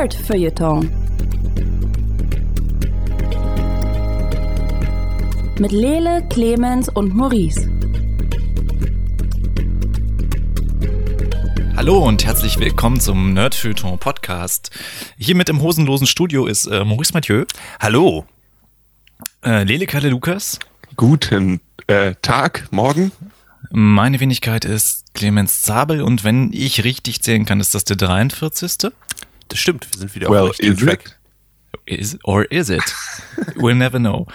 Nerd Feuilleton. Mit Lele, Clemens und Maurice. Hallo und herzlich willkommen zum Nerd Feuilleton Podcast. Hier mit im hosenlosen Studio ist äh, Maurice Mathieu. Hallo. Äh, Lele Kalle Lukas. Guten äh, Tag, morgen. Meine Wenigkeit ist Clemens Zabel und wenn ich richtig zählen kann, ist das der 43. Das stimmt, wir sind wieder Well, auf dem is Track. it? Is, or is it? We'll never know.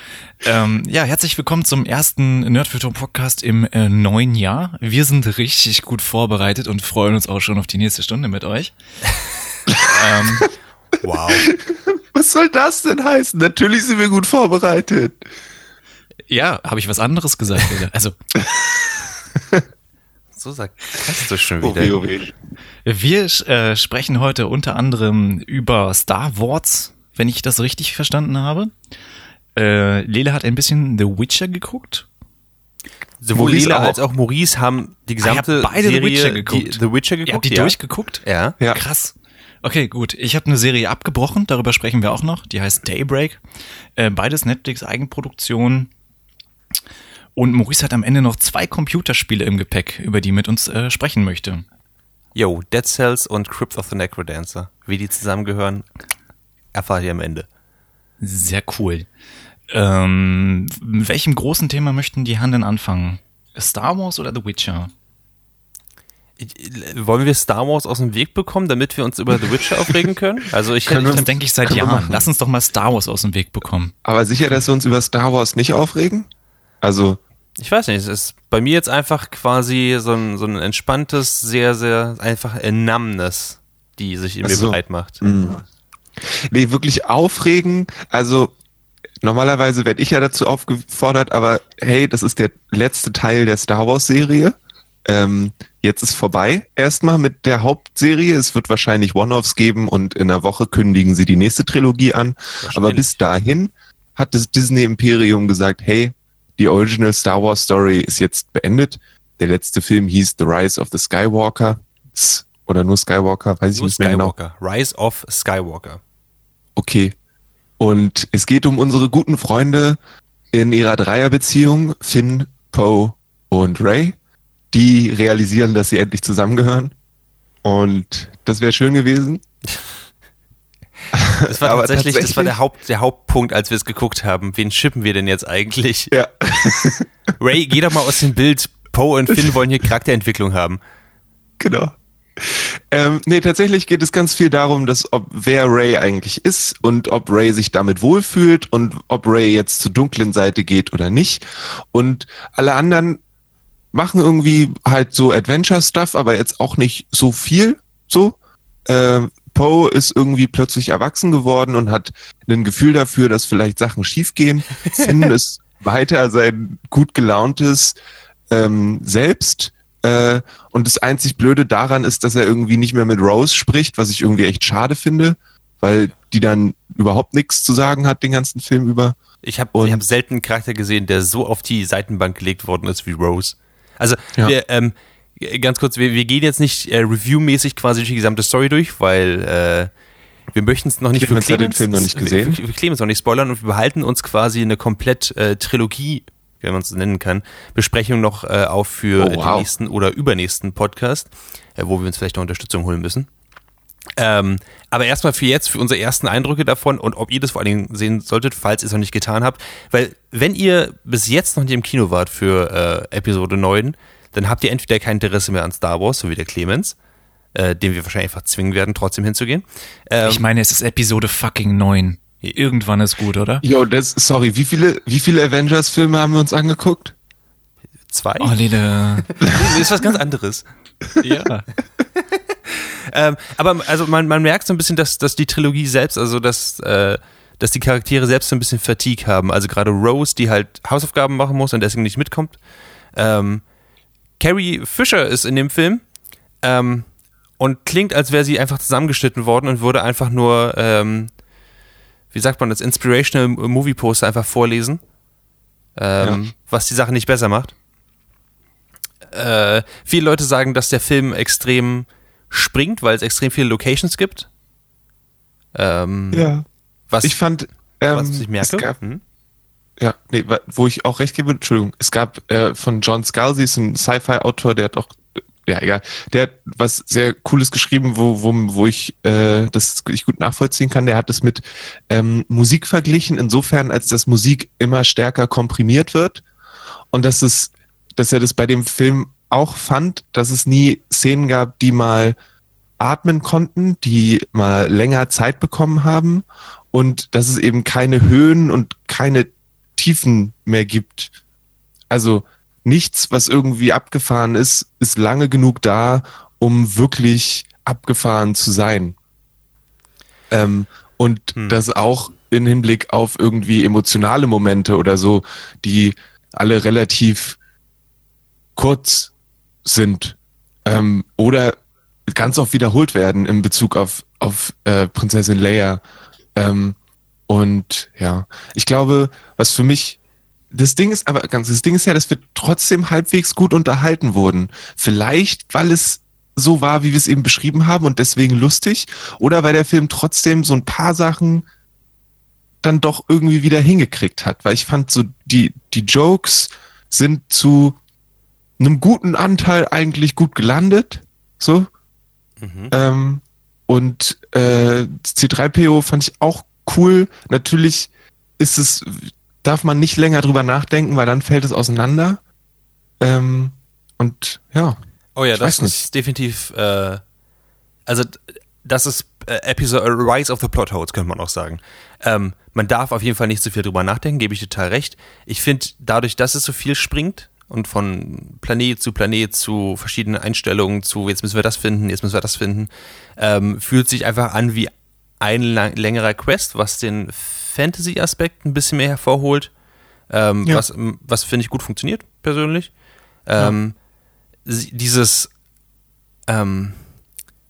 Ähm, ja, herzlich willkommen zum ersten Nerdfilter Podcast im äh, neuen Jahr. Wir sind richtig gut vorbereitet und freuen uns auch schon auf die nächste Stunde mit euch. ähm, Wow. Was soll das denn heißen? Natürlich sind wir gut vorbereitet. ja, habe ich was anderes gesagt? Also, So sagt das du schon Oh, wieder. weh, oh, weh. wir äh, sprechen heute unter anderem über Star Wars, wenn ich das richtig verstanden habe. Äh, Lele hat ein bisschen The Witcher geguckt. Sowohl auch. als auch Maurice haben die gesamte Ah, ihr habt beide The Serie Witcher geguckt. Die, The Witcher Ihr geguckt. habt die ja. durchgeguckt? Ja. Ja. Krass. Okay, gut. Ich habe eine Serie abgebrochen, darüber sprechen wir auch noch. Die heißt Daybreak. Äh, beides Netflix-Eigenproduktion. Und Maurice hat am Ende noch zwei Computerspiele im Gepäck, über die mit uns äh, sprechen möchte. Yo, Dead Cells und Crypt of the Necrodancer. Wie die zusammengehören, erfahrt ihr am Ende. Sehr cool. Ähm, mit welchem großen Thema möchten die Herren denn anfangen? Star Wars oder The Witcher? Wollen wir Star Wars aus dem Weg bekommen, damit wir uns über The Witcher aufregen können? Also ich hätte, Das denke ich seit Jahren. Lass uns doch mal Star Wars aus dem Weg bekommen. Aber sicher, dass wir uns über Star Wars nicht aufregen? Also, ich weiß nicht, es ist bei mir jetzt einfach quasi so ein, so ein entspanntes, sehr, sehr einfach Numbness, die sich in Ach mir so. breit macht. nee, wirklich aufregen. Also, normalerweise werde ich ja dazu aufgefordert, aber hey, das ist der letzte Teil der Star Wars Serie. Ähm, jetzt ist vorbei erstmal mit der Hauptserie. Es wird wahrscheinlich One-Offs geben und in einer Woche kündigen sie die nächste Trilogie an. Aber bis dahin hat das Disney Imperium gesagt, hey, die Original Star Wars Story ist jetzt beendet. Der letzte Film hieß The Rise of the Skywalker. Oder nur Skywalker, weiß ich Nur nicht mehr genau. Skywalker. Rise of Skywalker. Okay. Und es geht um unsere guten Freunde in ihrer Dreierbeziehung, Finn, Poe und Ray. Die realisieren, dass sie endlich zusammengehören. Und das wäre schön gewesen. Das war Aber tatsächlich, das war der, tatsächlich- Haupt, der Hauptpunkt, als wir es geguckt haben. Wen schippen wir denn jetzt eigentlich? Ja. Ray, geh doch mal aus dem Bild. Poe und Finn wollen hier Charakterentwicklung haben. Genau. Ähm, nee, tatsächlich geht es ganz viel darum, dass ob wer Ray eigentlich ist und ob Ray sich damit wohlfühlt und ob Ray jetzt zur dunklen Seite geht oder nicht. Und alle anderen machen irgendwie halt so Adventure-Stuff, aber jetzt auch nicht so viel so. Ähm, Poe ist irgendwie plötzlich erwachsen geworden und hat ein Gefühl dafür, dass vielleicht Sachen schiefgehen. Finn ist weiter sein gut gelauntes ähm, Selbst. Äh, und das einzig Blöde daran ist, dass er irgendwie nicht mehr mit Rose spricht, was ich irgendwie echt schade finde, weil die dann überhaupt nichts zu sagen hat den ganzen Film über. Ich habe hab selten einen Charakter gesehen, der so auf die Seitenbank gelegt worden ist wie Rose. Also, Ja. wir, ähm, ganz kurz, wir, wir gehen jetzt nicht äh, reviewmäßig quasi durch die gesamte Story durch, weil äh, wir möchten es noch nicht Clemens für hat den Film noch nicht gesehen. Für, für Clemens noch nicht spoilern und wir behalten uns quasi eine komplett äh, Trilogie, wie man es nennen kann, Besprechung noch äh, auf für Oh, den wow. nächsten oder übernächsten Podcast, äh, wo wir uns vielleicht noch Unterstützung holen müssen. Ähm, aber erstmal für jetzt, für unsere ersten Eindrücke davon und ob ihr das vor allen Dingen sehen solltet, falls ihr es noch nicht getan habt. Weil, wenn ihr bis jetzt noch nicht im Kino wart für äh, Episode 9, dann habt ihr entweder kein Interesse mehr an Star Wars, so wie der Clemens, äh, den wir wahrscheinlich einfach zwingen werden, trotzdem hinzugehen. Ähm, Ich meine, es ist Episode fucking 9. Irgendwann ist gut, oder? Jo, das, sorry, wie viele, wie viele Avengers-Filme haben wir uns angeguckt? zwei? Oh, Lele. das ist was ganz anderes. ja. Ähm, aber also man, man merkt so ein bisschen, dass, dass die Trilogie selbst, also dass, äh, dass die Charaktere selbst so ein bisschen Fatigue haben. Also gerade Rose, die halt Hausaufgaben machen muss und deswegen nicht mitkommt. Ähm, Carrie Fisher ist in dem Film ähm, und klingt, als wäre sie einfach zusammengeschnitten worden und würde einfach nur, ähm, wie sagt man das, Inspirational Movie Poster einfach vorlesen, ähm, was die Sache nicht besser macht. Äh, viele Leute sagen, dass der Film extrem springt, weil es extrem viele Locations gibt. Ähm, Ja. Was, Ich fand, ähm, was ich es merke. gab, Hm? Ja, nee, wo ich auch recht gebe, Entschuldigung, es gab äh, von John Scalzi, ist ein Sci-Fi-Autor, der hat auch, ja, egal, der hat was sehr Cooles geschrieben, wo, wo, wo ich äh, das ich gut nachvollziehen kann. Der hat es mit ähm, Musik verglichen, insofern, als dass Musik immer stärker komprimiert wird und dass es, dass er das bei dem Film auch fand, dass es nie Szenen gab, die mal atmen konnten, die mal länger Zeit bekommen haben und dass es eben keine Höhen und keine Tiefen mehr gibt. Also nichts, was irgendwie abgefahren ist, ist lange genug da, um wirklich abgefahren zu sein. Ähm, und Hm. das auch in Hinblick auf irgendwie emotionale Momente oder so, die alle relativ kurz sind ähm, oder ganz oft wiederholt werden in Bezug auf, auf äh, Prinzessin Leia. Ähm, und ja, ich glaube, was für mich das Ding ist aber ganz, das Ding ist ja, dass wir trotzdem halbwegs gut unterhalten wurden. Vielleicht, weil es so war, wie wir es eben beschrieben haben und deswegen lustig, oder weil der Film trotzdem so ein paar Sachen dann doch irgendwie wieder hingekriegt hat, weil ich fand so die die Jokes sind zu einem guten Anteil eigentlich gut gelandet, so Mhm. ähm, und äh, C3PO fand ich auch cool. Natürlich ist es, darf man nicht länger drüber nachdenken, weil dann fällt es auseinander. Ähm, und ja, Oh ja, das ist definitiv, äh, also das ist äh, Episode Rise of the Plot Holes, könnte man auch sagen. Ähm, man darf auf jeden Fall nicht so viel drüber nachdenken, gebe ich total recht. Ich finde, dadurch, dass es so viel springt und von Planet zu Planet zu verschiedenen Einstellungen zu jetzt müssen wir das finden, jetzt müssen wir das finden, ähm, fühlt sich einfach an wie ein lang, längerer Quest, was den Fantasy-Aspekt ein bisschen mehr hervorholt, ähm, Ja. was, was finde ich gut funktioniert, persönlich. Ähm, sie- dieses, ähm,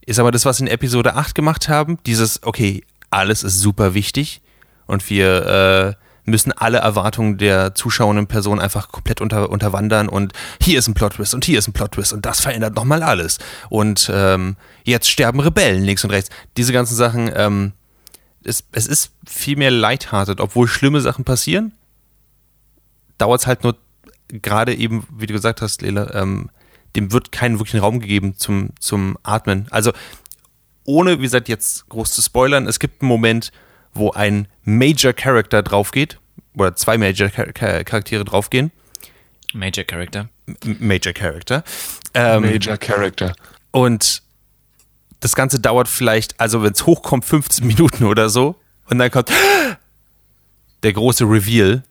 ist aber das, was in Episode 8 gemacht haben, dieses, okay, alles ist super wichtig und wir äh, müssen alle Erwartungen der zuschauenden Person einfach komplett unter, unterwandern und hier ist ein Plot-Twist und hier ist ein Plot-Twist und das verändert nochmal alles und ähm, jetzt sterben Rebellen links und rechts. Diese ganzen Sachen, ähm, es, es ist viel mehr lighthearted, obwohl schlimme Sachen passieren, dauert es halt nur gerade eben, wie du gesagt hast, Lela, ähm, dem wird keinen wirklichen Raum gegeben zum, zum Atmen. Also ohne, wie gesagt, jetzt groß zu spoilern, es gibt einen Moment, wo ein Major Character draufgeht, oder zwei Major Char Char Charaktere draufgehen. Major Character. M Major Character. Ähm, Major Character. und das Ganze dauert vielleicht, also wenn es hochkommt, 15 Minuten oder so. Und dann kommt der große Reveal,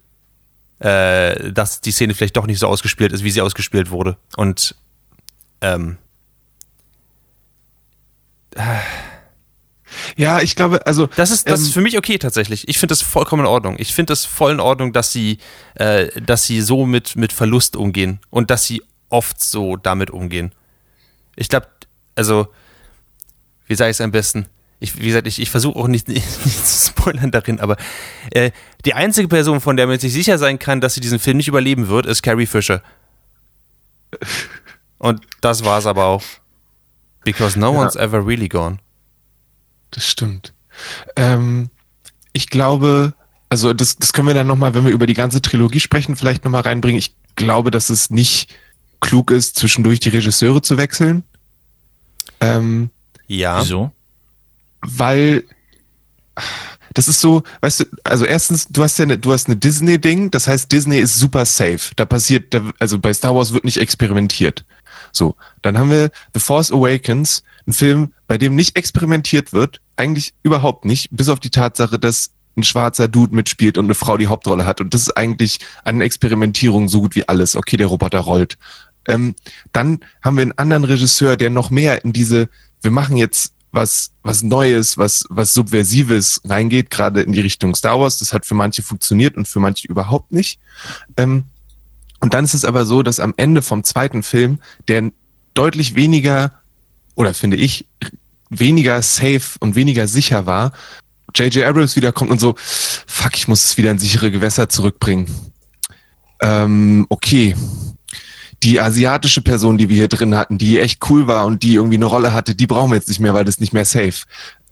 äh, dass die Szene vielleicht doch nicht so ausgespielt ist, wie sie ausgespielt wurde. Und ähm, Ja, ich glaube, also das ist, das Ähm, ist für mich okay tatsächlich. Ich finde das vollkommen in Ordnung. Ich finde das voll in Ordnung, dass sie, äh, dass sie so mit, mit Verlust umgehen und dass sie oft so damit umgehen. Ich glaube, also, wie sage ich es am besten? Ich, wie gesagt, ich, ich versuche auch nicht, nicht, zu spoilern darin, aber äh, die einzige Person, von der man sich sicher sein kann, dass sie diesen Film nicht überleben wird, ist Carrie Fisher. Und das war's aber auch. Because no Ja. one's ever really gone. Das stimmt. Ähm, ich glaube, also das, das können wir dann nochmal, wenn wir über die ganze Trilogie sprechen, vielleicht nochmal reinbringen. Ich glaube, dass es nicht klug ist, zwischendurch die Regisseure zu wechseln. Ähm, Ja. Wieso? weil das ist so, weißt du, also erstens, du hast ja eine, du hast eine Disney-Ding, das heißt, Disney ist super safe. Da passiert, da, also bei Star Wars wird nicht experimentiert. So, dann haben wir The Force Awakens, ein Film, bei dem nicht experimentiert wird, eigentlich überhaupt nicht, bis auf die Tatsache, dass ein schwarzer Dude mitspielt und eine Frau die Hauptrolle hat. Und das ist eigentlich an Experimentierung so gut wie alles. Okay, der Roboter rollt. Ähm, dann haben wir einen anderen Regisseur, der noch mehr in diese, wir machen jetzt was, was Neues, was, was Subversives reingeht, gerade in die Richtung Star Wars. Das hat für manche funktioniert und für manche überhaupt nicht. Ähm, und dann ist es aber so, dass am Ende vom zweiten Film, der deutlich weniger, oder finde ich, weniger safe und weniger sicher war, J.J. Abrams wiederkommt und so, fuck, ich muss es wieder in sichere Gewässer zurückbringen. Ähm, okay. Die asiatische Person, die wir hier drin hatten, die echt cool war und die irgendwie eine Rolle hatte, die brauchen wir jetzt nicht mehr, weil das nicht mehr safe.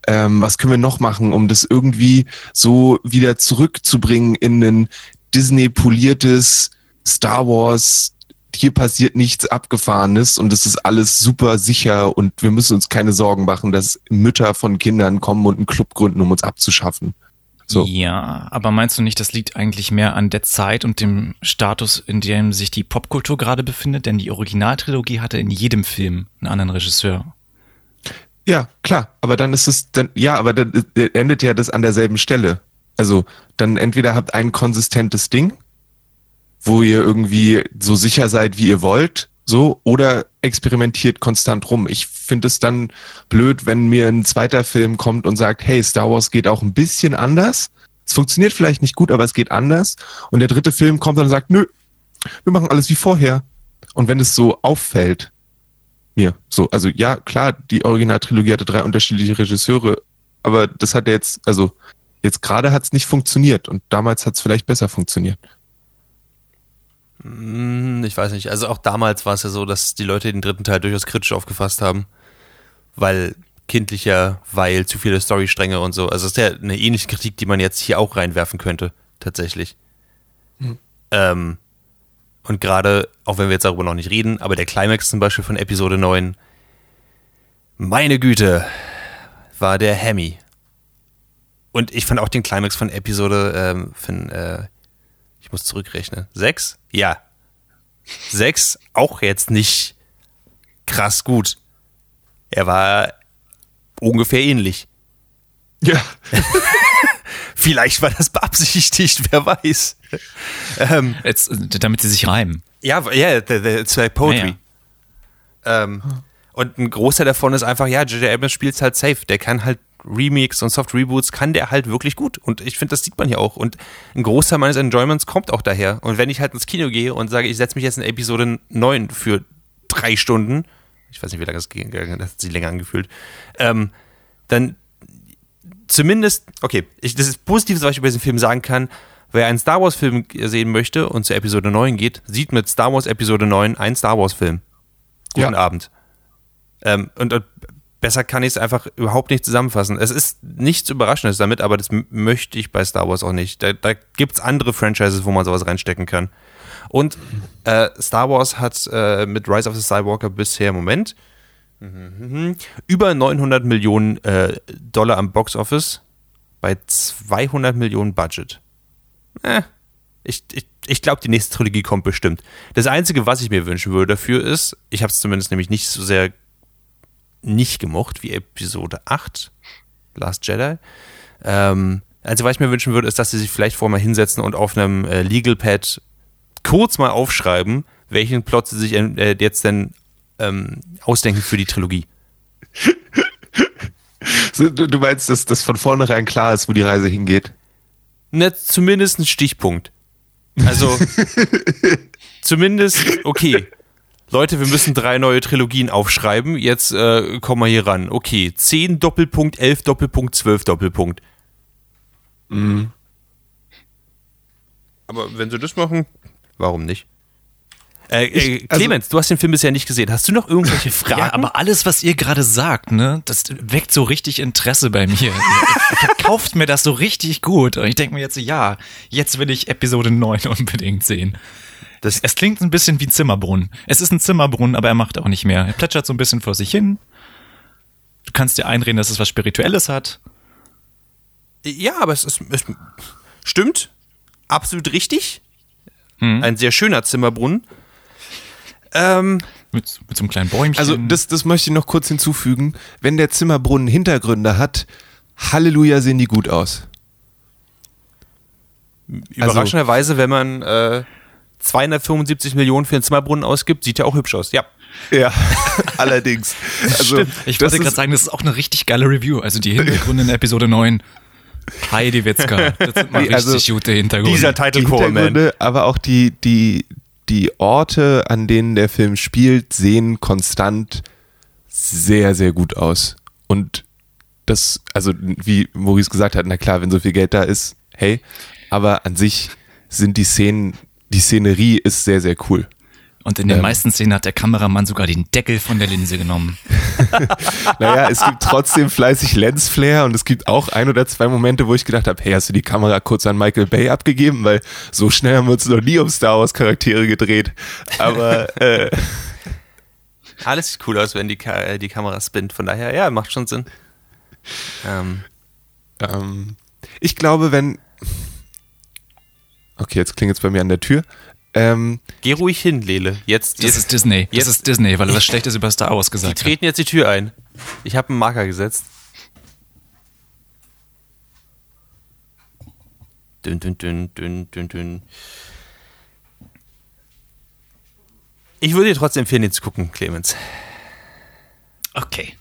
ähm, was können wir noch machen, um das irgendwie so wieder zurückzubringen in ein Disney-poliertes Star Wars, hier passiert nichts Abgefahrenes und es ist alles super sicher und wir müssen uns keine Sorgen machen, dass Mütter von Kindern kommen und einen Club gründen, um uns abzuschaffen. So. Ja, aber meinst du nicht, das liegt eigentlich mehr an der Zeit und dem Status, in dem sich die Popkultur gerade befindet? Denn die Originaltrilogie hatte in jedem Film einen anderen Regisseur. Ja, klar, aber dann ist es dann ja, aber dann äh, endet ja das an derselben Stelle. Also dann entweder habt ein konsistentes Ding, wo ihr irgendwie so sicher seid, wie ihr wollt, so, oder experimentiert konstant rum. Ich finde es dann blöd, wenn mir ein zweiter Film kommt und sagt, hey, Star Wars geht auch ein bisschen anders. Es funktioniert vielleicht nicht gut, aber es geht anders. Und der dritte Film kommt und sagt, nö, wir machen alles wie vorher. Und wenn es so auffällt, mir, so, also ja, klar, die Originaltrilogie hatte drei unterschiedliche Regisseure, aber das hat jetzt, also jetzt gerade hat es nicht funktioniert und damals hat es vielleicht besser funktioniert. Hm, Ich weiß nicht. Also auch damals war es ja so, dass die Leute den dritten Teil durchaus kritisch aufgefasst haben, weil kindlicher, weil zu viele Storystränge und so. Also das ist ja eine ähnliche Kritik, die man jetzt hier auch reinwerfen könnte, tatsächlich. Ähm, und gerade, auch wenn wir jetzt darüber noch nicht reden, aber der Climax zum Beispiel von Episode 9, meine Güte, war der Hemi. Und ich fand auch den Climax von Episode, ähm, von, äh, ich muss zurückrechnen, 6? Ja. 6 auch jetzt nicht krass gut. Er war ungefähr ähnlich. Ja. Vielleicht war das beabsichtigt, wer weiß. ähm, Jetzt, damit sie sich reimen. ja, ja, it's like Poetry. Ähm, und ein Großteil davon ist einfach, ja, J.J. Abrams spielt halt safe. Der kann halt Remix und Soft Reboots, kann der halt wirklich gut. Und ich finde, das sieht man hier auch. Und ein Großteil meines Enjoyments kommt auch daher. Und wenn ich halt ins Kino gehe und sage, ich setze mich jetzt in Episode 9 für drei Stunden, ich weiß nicht, wie lange das ging, das hat sich länger angefühlt, ähm, dann zumindest, okay, ich, das ist Positives, was ich über diesen Film sagen kann. Wer einen Star Wars-Film sehen möchte und zu Episode 9 geht, sieht mit Star Wars Episode 9 einen Star Wars-Film. Guten Ja. Abend. Ähm, und, und besser kann ich es einfach überhaupt nicht zusammenfassen. Es ist nichts Überraschendes damit, aber das möchte ich bei Star Wars auch nicht. Da, da gibt es andere Franchises, wo man sowas reinstecken kann. Und äh, Star Wars hat äh, mit Rise of the Skywalker bisher, Moment, mhm, über 900 Millionen äh, Dollar am Box Office bei 200 Millionen Budget. Äh, ich, ich, ich glaube, die nächste Trilogie kommt bestimmt. Das Einzige, was ich mir wünschen würde dafür ist, ich habe es zumindest nämlich nicht so sehr nicht gemocht wie Episode 8, Last Jedi. Ähm, also, was ich mir wünschen würde, ist, dass sie sich vielleicht vorher mal hinsetzen und auf einem äh, Legal Pad kurz mal aufschreiben, welchen Plot sie sich äh, jetzt denn ähm, ausdenken für die Trilogie. Du, meinst, dass das von vornherein klar ist, wo die Reise hingeht? Ne, zumindest ein Stichpunkt. Also, zumindest, okay. Leute, wir müssen drei neue Trilogien aufschreiben. Jetzt äh, kommen wir hier ran. Okay, 10 Doppelpunkt, 11 Doppelpunkt, 12 Doppelpunkt. Aber wenn sie das machen, warum nicht? Äh, äh, also- Clemens, du hast den Film bisher nicht gesehen. Hast du noch irgendwelche Fragen? Ja, aber alles, was ihr gerade sagt, ne, das weckt so richtig Interesse bei mir. Verkauft mir das so richtig gut. Und ich denke mir jetzt, so, ja, jetzt will ich Episode 9 unbedingt sehen. Das- es klingt ein bisschen wie Zimmerbrunnen. Es ist ein Zimmerbrunnen, aber er macht auch nicht mehr. Er plätschert so ein bisschen vor sich hin. Du kannst dir einreden, dass es was Spirituelles hat. Ja, aber es, ist, es stimmt. Absolut richtig. Hm. Ein sehr schöner Zimmerbrunnen. Ähm, Mit, mit so einem kleinen Bäumchen. Also das, das möchte ich noch kurz hinzufügen. Wenn der Zimmerbrunnen Hintergründe hat, Halleluja sehen die gut aus. Überraschenderweise, wenn man äh, 275 Millionen für den Zimmerbrunnen ausgibt, sieht er auch hübsch aus. Ja. Ja, allerdings. Also, ich das wollte gerade sagen, das ist auch eine richtig geile Review. Also die Hintergründe in Episode 9. Heidi Witzka. Das sind mal also richtig gute Hintergründe. Dieser Title die Call, man. Hintergründe, aber auch die, die, die Orte, an denen der Film spielt, sehen konstant sehr, sehr gut aus. Und das, also wie Maurice gesagt hat, na klar, wenn so viel Geld da ist, hey, aber an sich sind die Szenen, die Szenerie ist sehr, sehr cool. Und in den Ähm. meisten Szenen hat der Kameramann sogar den Deckel von der Linse genommen. Naja, es gibt trotzdem fleißig Lensflare und es gibt auch ein oder zwei Momente, wo ich gedacht habe, hey, hast du die Kamera kurz an Michael Bay abgegeben? Weil so schnell haben wir uns noch nie um Star Wars Charaktere gedreht. Aber äh, Alles sieht cool aus, wenn die, Ka äh, die Kamera spinnt. Von daher, ja, macht schon Sinn. Ähm, ähm, ich glaube, wenn... Okay, jetzt klingelt es bei mir an der Tür. Ähm, geh ruhig hin, Lele. Jetzt, Das jetzt ist Disney. Das jetzt- ist Disney, weil er was Schlechtes über Star Wars die gesagt hat. treten jetzt die Tür ein. Ich habe einen Marker gesetzt. Dünn, dünn, dünn, dünn, dünn, dünn. Ich würde dir trotzdem empfehlen, den zu gucken, Clemens. Okay.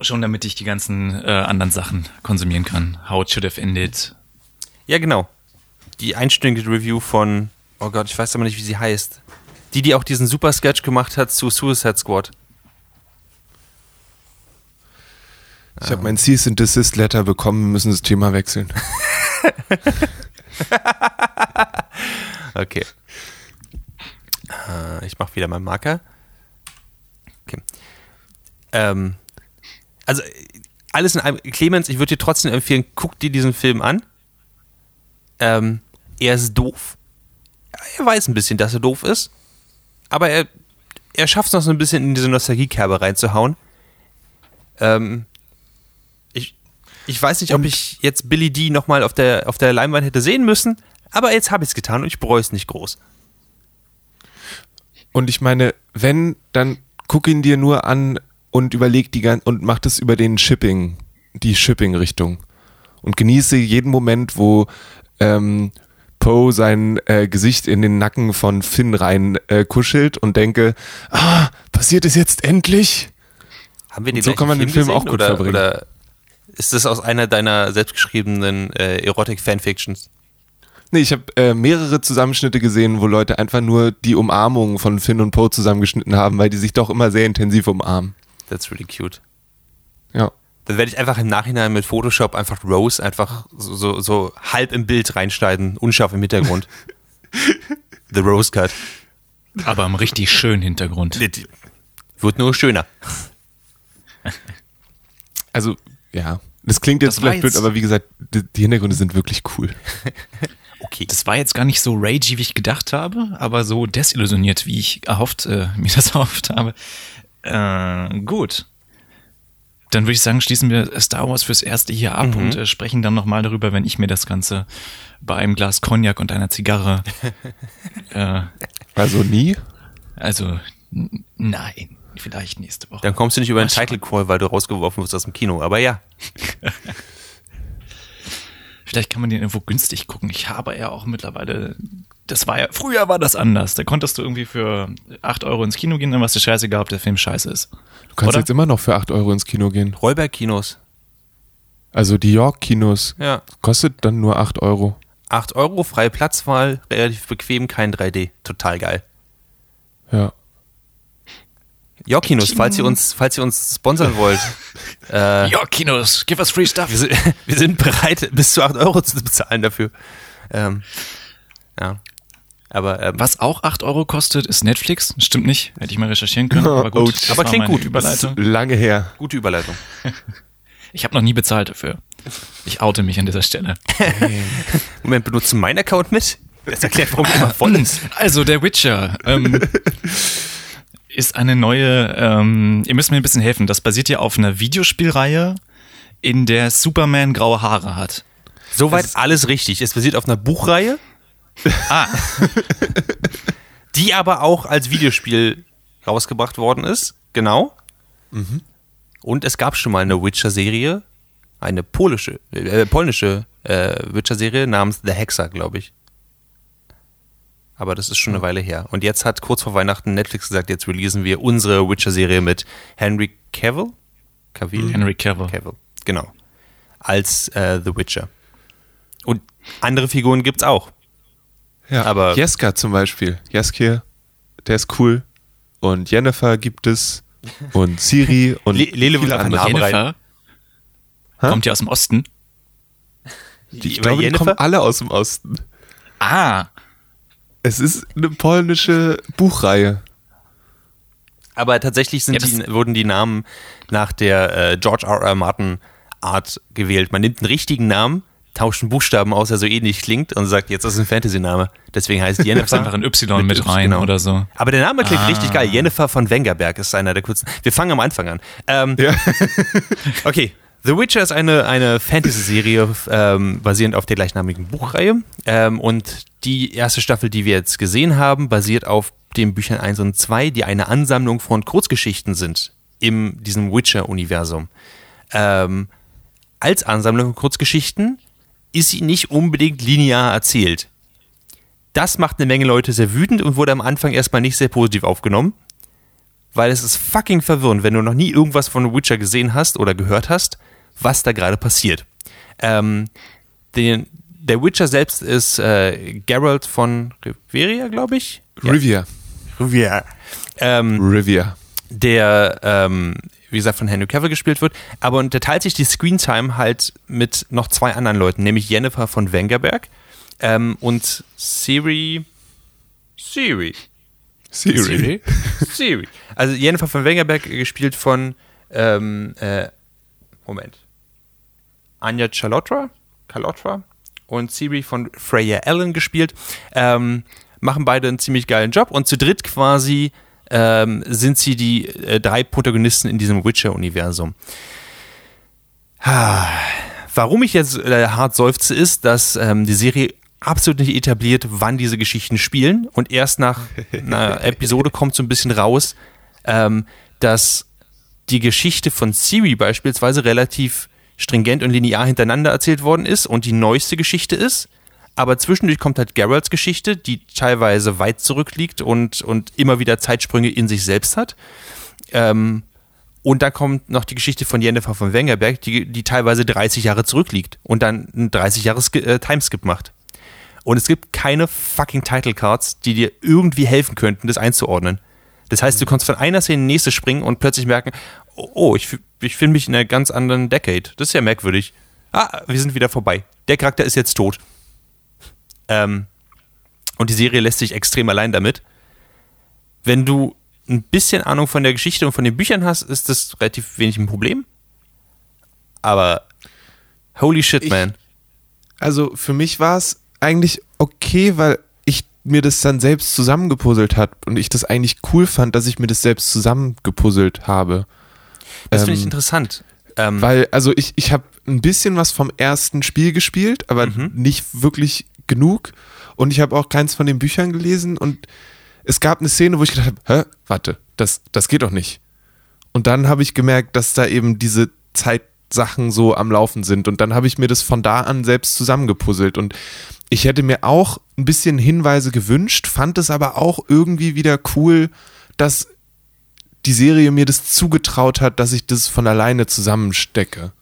Schon damit ich die ganzen äh, anderen Sachen konsumieren kann. How it should have ended. Ja, genau. Die einstündige Review von, oh Gott, ich weiß aber nicht, wie sie heißt. Die, die auch diesen super Sketch gemacht hat zu Suicide Squad. ich habe mein Cease and Desist Letter bekommen, wir müssen das Thema wechseln. Okay. Äh, ich mache wieder meinen Marker. Okay. Ähm, also, alles in einem. Clemens, ich würde dir trotzdem empfehlen, guck dir diesen Film an. Ähm, er ist doof. Er weiß ein bisschen, dass er doof ist. Aber er, er schafft es noch so ein bisschen in diese Nostalgiekerbe reinzuhauen. Ähm, ich, ich weiß nicht, ob ich jetzt Billy D nochmal auf der, auf der Leinwand hätte sehen müssen, aber jetzt habe ich es getan und ich bereue es nicht groß. Und ich meine, wenn, dann guck ihn dir nur an und überleg die gan und mach das über den Shipping, die Shipping-Richtung. Und genieße jeden Moment, wo ähm, Poe sein äh, Gesicht in den Nacken von Finn rein äh, kuschelt und denke, ah, passiert es jetzt endlich? Haben wir Und den so gleichen kann man den Film gesehen auch gut oder, verbringen. Oder ist das aus einer deiner selbstgeschriebenen äh, Erotik-Fanfictions? Nee, ich habe äh, mehrere Zusammenschnitte gesehen, wo Leute einfach nur die Umarmung von Finn und Poe zusammengeschnitten haben, weil die sich doch immer sehr intensiv umarmen. That's really cute. Ja. Dann werde ich einfach im Nachhinein mit Photoshop einfach Rose einfach so, so, so halb im Bild reinschneiden, unscharf im Hintergrund. The Rose Cut. Aber im richtig schönen Hintergrund. Wird nur schöner. Also, ja. Das klingt jetzt Das vielleicht blöd, aber wie gesagt, die, die Hintergründe sind wirklich cool. Okay. Das war jetzt gar nicht so ragey, wie ich gedacht habe, aber so desillusioniert, wie ich erhofft, äh, mir das erhofft habe. Äh, gut. Dann würde ich sagen, schließen wir Star Wars fürs erste hier ab und äh, sprechen dann nochmal darüber, wenn ich mir das Ganze bei einem Glas Cognac und einer Zigarre, äh, Also nie? also nein, vielleicht nächste Woche. Dann kommst du nicht über den. Title Call, weil du rausgeworfen wirst aus dem Kino. Aber ja. Vielleicht kann man den irgendwo günstig gucken. Ich habe ja auch mittlerweile, das war ja, früher war das anders. Da konntest du irgendwie für 8 Euro ins Kino gehen, dann war es dir scheißegal, ob der Film scheiße ist. Du kannst Oder? jetzt immer noch für 8 Euro ins Kino gehen. Räuberkinos. Also die York-Kinos Ja. kostet dann nur 8 Euro. 8 Euro, freie Platzwahl, relativ bequem, kein 3D. Total geil. Ja. Yorkinos, falls ihr uns, falls ihr uns sponsern wollt. äh, Ja, Kinos, give us free stuff. wir, sind, wir sind bereit, bis zu 8 Euro zu bezahlen dafür. Ähm, ja. Aber ähm, Was auch 8 Euro kostet, ist Netflix. Stimmt nicht, hätte ich mal recherchieren können. Aber gut, Oh, aber klingt gut. Überleitung. Lange her. gute Überleitung. Ich habe noch nie bezahlt dafür. Ich oute mich an dieser Stelle. Moment, benutzt du meinen Account mit? Das erklärt, warum der immer voll ist. Also, der Witcher ähm, ist eine neue, ähm, ihr müsst mir ein bisschen helfen. Das basiert ja auf einer Videospielreihe, in der Superman graue Haare hat. Soweit alles richtig. Es basiert auf einer Buchreihe, Ah, die aber auch als Videospiel rausgebracht worden ist. Genau. Und es gab schon mal eine Witcher-Serie, eine polische, äh, polnische äh, Witcher-Serie namens The Hexer, glaube ich. Aber das ist schon eine Weile her. Und jetzt hat kurz vor Weihnachten Netflix gesagt, jetzt releasen wir unsere Witcher-Serie mit Henry Cavill? Cavill? Henry Cavill. Cavill, genau. Als äh, The Witcher. Und andere Figuren gibt's auch. Ja. Aber- Jeska zum Beispiel. Jeskir, der ist cool. Und Jennifer gibt es. Und Siri und Le- Lele viele einfach andere. Namen rein. Hä? kommt ja aus dem Osten. Die, ich glaube, die kommen alle aus dem Osten. Ah, Es ist eine polnische Buchreihe. Aber tatsächlich sind Ja, die, wurden die Namen nach der äh, George R. R. Martin Art gewählt. Man nimmt einen richtigen Namen, tauscht einen Buchstaben aus, der so ähnlich klingt und sagt, jetzt ist es ein Fantasy-Name. Deswegen heißt Jennifer. Einfach ein Y mit, Y, rein genau. oder so. Aber der Name klingt Ah. richtig geil. Jennifer von Wengerberg ist einer der kurzen. Wir fangen am Anfang an. Ähm, Ja. Okay. The Witcher ist eine, eine Fantasy-Serie ähm, basierend auf der gleichnamigen Buchreihe. Ähm, und die erste Staffel, die wir jetzt gesehen haben, basiert auf den Büchern 1 und 2, die eine Ansammlung von Kurzgeschichten sind in diesem Witcher-Universum. Ähm, als Ansammlung von Kurzgeschichten ist sie nicht unbedingt linear erzählt. Das macht eine Menge Leute sehr wütend und wurde am Anfang erstmal nicht sehr positiv aufgenommen. Weil es ist fucking verwirrend, wenn du noch nie irgendwas von Witcher gesehen hast oder gehört hast, was da gerade passiert. Ähm, den, der Witcher selbst ist äh, Geralt von Rivia, glaube ich. Rivia. Rivia. Ähm, Rivia. der, ähm, wie gesagt, von Henry Cavill gespielt wird. Aber und der teilt sich die Screentime halt mit noch zwei anderen Leuten, nämlich Jennifer von Wengerberg ähm, und Siri. Siri. Siri. Siri. Also Jennifer von Wengerberg gespielt von ähm, äh, Moment. Anja Chalotra, Chalotra und Siri von Freya Allen gespielt. Ähm, machen beide einen ziemlich geilen Job und zu dritt quasi ähm, sind sie die äh, drei Protagonisten in diesem Witcher-Universum. Warum ich jetzt äh, hart seufze, ist, dass ähm, die Serie absolut nicht etabliert, wann diese Geschichten spielen. Und erst nach einer Episode kommt so ein bisschen raus, ähm, dass die Geschichte von Siri beispielsweise relativ stringent und linear hintereinander erzählt worden ist und die neueste Geschichte ist. Aber zwischendurch kommt halt Geralts Geschichte, die teilweise weit zurückliegt und, und immer wieder Zeitsprünge in sich selbst hat. Ähm, und da kommt noch die Geschichte von Jennifer von Wengerberg, die, die teilweise 30 Jahre zurückliegt und dann ein 30 Jahre äh, Timeskip macht. Und es gibt keine fucking Title Cards, die dir irgendwie helfen könnten, das einzuordnen. Das heißt, du kannst von einer Szene in die nächste springen und plötzlich merken, oh, oh ich, ich finde mich in einer ganz anderen Decade. Das ist ja merkwürdig. Ah, wir sind wieder vorbei. Der Charakter ist jetzt tot. Ähm, und die Serie lässt sich extrem allein damit. Wenn du ein bisschen Ahnung von der Geschichte und von den Büchern hast, ist das relativ wenig ein Problem. Aber holy shit, Ich- man. Also für mich war es eigentlich okay, weil ich mir das dann selbst zusammengepuzzelt hat und ich das eigentlich cool fand, dass ich mir das selbst zusammengepuzzelt habe. Das finde ich Ähm, interessant. Ähm, Weil, also ich, ich habe ein bisschen was vom ersten Spiel gespielt, aber Mhm. nicht wirklich genug. Und ich habe auch keins von den Büchern gelesen. Und es gab eine Szene, wo ich gedacht habe, hä, warte, das, das geht doch nicht. Und dann habe ich gemerkt, dass da eben diese Zeitsachen so am Laufen sind. Und dann habe ich mir das von da an selbst zusammengepuzzelt. Und ich hätte mir auch ein bisschen Hinweise gewünscht, fand es aber auch irgendwie wieder cool, dass die Serie mir das zugetraut hat, dass ich das von alleine zusammenstecke.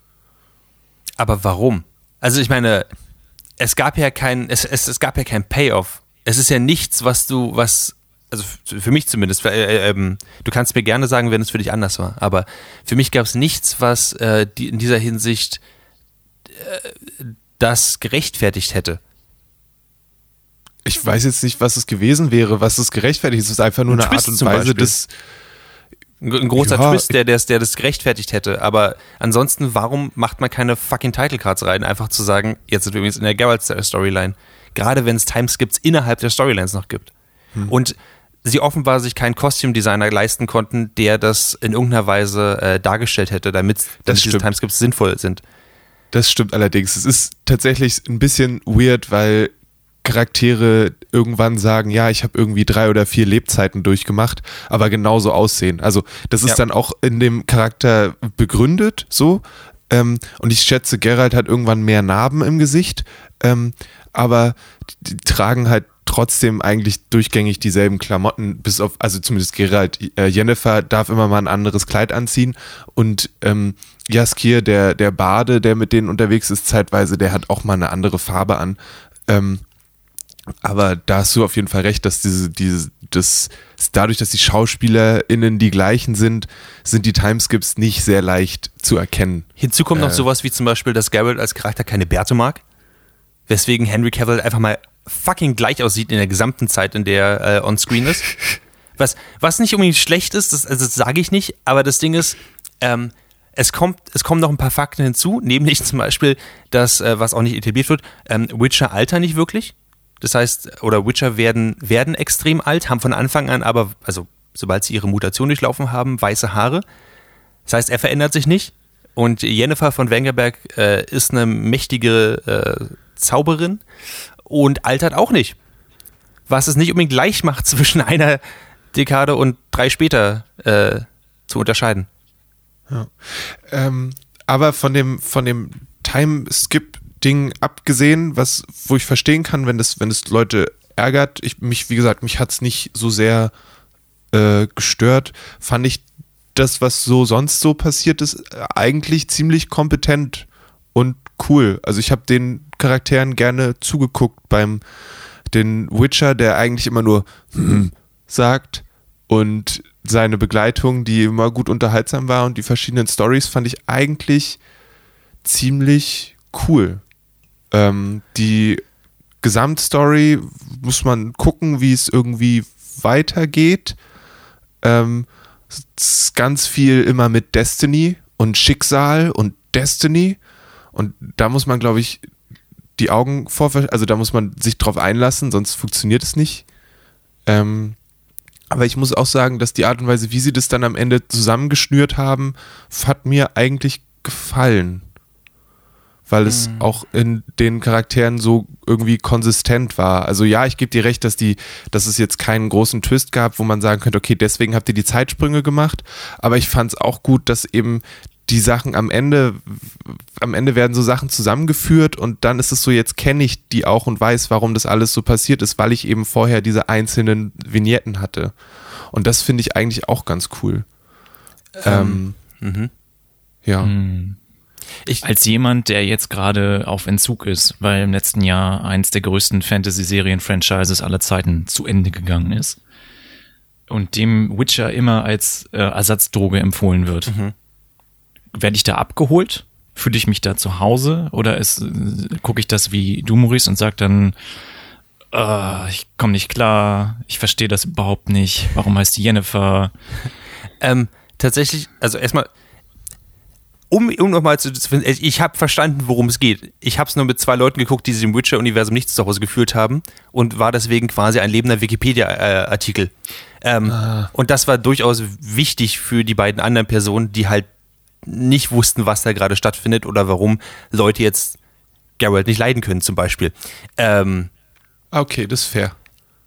Aber warum? Also ich meine, es gab ja kein, es, es, es gab ja kein Payoff. Es ist ja nichts, was du, was, also für mich zumindest, äh, äh, du kannst mir gerne sagen, wenn es für dich anders war, aber für mich gab es nichts, was äh, die, in dieser Hinsicht äh, das gerechtfertigt hätte. Ich weiß jetzt nicht, was es gewesen wäre, was es gerechtfertigt ist. Es ist einfach nur Ein eine Art Twist und zum Weise des. Ein großer Ja, Twist, der, der, der das gerechtfertigt hätte. Aber ansonsten, warum macht man keine fucking Title Cards rein? Einfach zu sagen, jetzt sind wir übrigens in der Geralt-Storyline. Gerade wenn es Timeskips innerhalb der Storylines noch gibt. Und sie offenbar sich keinen Costume-Designer leisten konnten, der das in irgendeiner Weise äh, dargestellt hätte, damit damit diese. Timeskips sinnvoll sind. Das stimmt allerdings. Es ist tatsächlich ein bisschen weird, weil Charaktere irgendwann sagen, ja, ich habe irgendwie drei oder vier Lebzeiten durchgemacht, aber genauso aussehen. Also das ist Ja. dann auch in dem Charakter begründet so. Ähm, und ich schätze, Geralt hat irgendwann mehr Narben im Gesicht, ähm, aber die, die tragen halt trotzdem eigentlich durchgängig dieselben Klamotten, bis auf, also zumindest Geralt. Äh, Jennifer darf immer mal ein anderes Kleid anziehen und ähm, Jaskir, der, der Bade, der mit denen unterwegs ist, zeitweise, der hat auch mal eine andere Farbe an. Ähm, aber da hast du auf jeden Fall recht, dass diese, diese, das, dadurch, dass die SchauspielerInnen die gleichen sind, sind die Timeskips nicht sehr leicht zu erkennen. Hinzu kommt noch Äh. sowas wie zum Beispiel, dass Geralt als Charakter keine Bärte mag. Weswegen Henry Cavill einfach mal fucking gleich aussieht in der gesamten Zeit, in der er äh, on screen ist. Was, was nicht unbedingt schlecht ist, das, also das sage ich nicht, aber das Ding ist, ähm, es, kommt, es kommen noch ein paar Fakten hinzu, nämlich zum Beispiel, dass, äh, was auch nicht etabliert wird, ähm, Witcher alter nicht wirklich. Das heißt, oder Witcher werden, werden extrem alt, haben von Anfang an aber, also sobald sie ihre Mutation durchlaufen haben, weiße Haare. Das heißt, er verändert sich nicht. Und Jennifer von Wengerberg äh, ist eine mächtige äh, Zauberin und altert auch nicht. Was es nicht unbedingt leicht macht, zwischen einer Dekade und drei später äh, zu unterscheiden. Ja. Ähm, aber von dem, von dem Time-Skip-Ding abgesehen, was, wo ich verstehen kann, wenn das, wenn es Leute ärgert, ich, mich, wie gesagt, mich hat es nicht so sehr äh, gestört, fand ich das, was so sonst so passiert ist, eigentlich ziemlich kompetent und cool. Also ich habe den Charakteren gerne zugeguckt beim den Witcher, der eigentlich immer nur hm, sagt und seine Begleitung, die immer gut unterhaltsam war und die verschiedenen Stories fand ich eigentlich ziemlich cool. Ähm, die Gesamtstory muss man gucken, wie es irgendwie weitergeht. Ähm, ganz viel immer mit Destiny und Schicksal und Destiny. Und da muss man, glaube ich, die Augen vor, also da muss man sich drauf einlassen, sonst funktioniert es nicht. Ähm, aber ich muss auch sagen, dass die Art und Weise, wie sie das dann am Ende zusammengeschnürt haben, hat mir eigentlich gefallen. Weil es mhm. auch in den Charakteren so irgendwie konsistent war. Also ja, ich gebe dir recht, dass die, dass es jetzt keinen großen Twist gab, wo man sagen könnte, okay, deswegen habt ihr die Zeitsprünge gemacht. Aber ich fand es auch gut, dass eben die Sachen am Ende, am Ende werden so Sachen zusammengeführt und dann ist es so, jetzt kenne ich die auch und weiß, warum das alles so passiert ist, weil ich eben vorher diese einzelnen Vignetten hatte. Und das finde ich eigentlich auch ganz cool. Ähm, ähm mhm. Ja. Hm. Ich, Als jemand, der jetzt gerade auf Entzug ist, weil im letzten Jahr eins der größten Fantasy-Serien-Franchises aller Zeiten zu Ende gegangen ist und dem Witcher immer als äh, Ersatzdroge empfohlen wird. Mhm werde ich da abgeholt? Fühle ich mich da zu Hause? Oder gucke ich das wie du, Maurice, und sage dann, uh, ich komme nicht klar, ich verstehe das überhaupt nicht, warum heißt die Jennifer? ähm, tatsächlich, also erstmal, um, um nochmal zu, ich habe verstanden, worum es geht. Ich habe es nur mit zwei Leuten geguckt, die sich im Witcher-Universum nicht zu Hause gefühlt haben und war deswegen quasi ein lebender Wikipedia-Artikel. Ähm, ah. Und das war durchaus wichtig für die beiden anderen Personen, die halt nicht wussten, was da gerade stattfindet oder warum Leute jetzt Geralt nicht leiden können, zum Beispiel. Ähm, okay, das ist fair.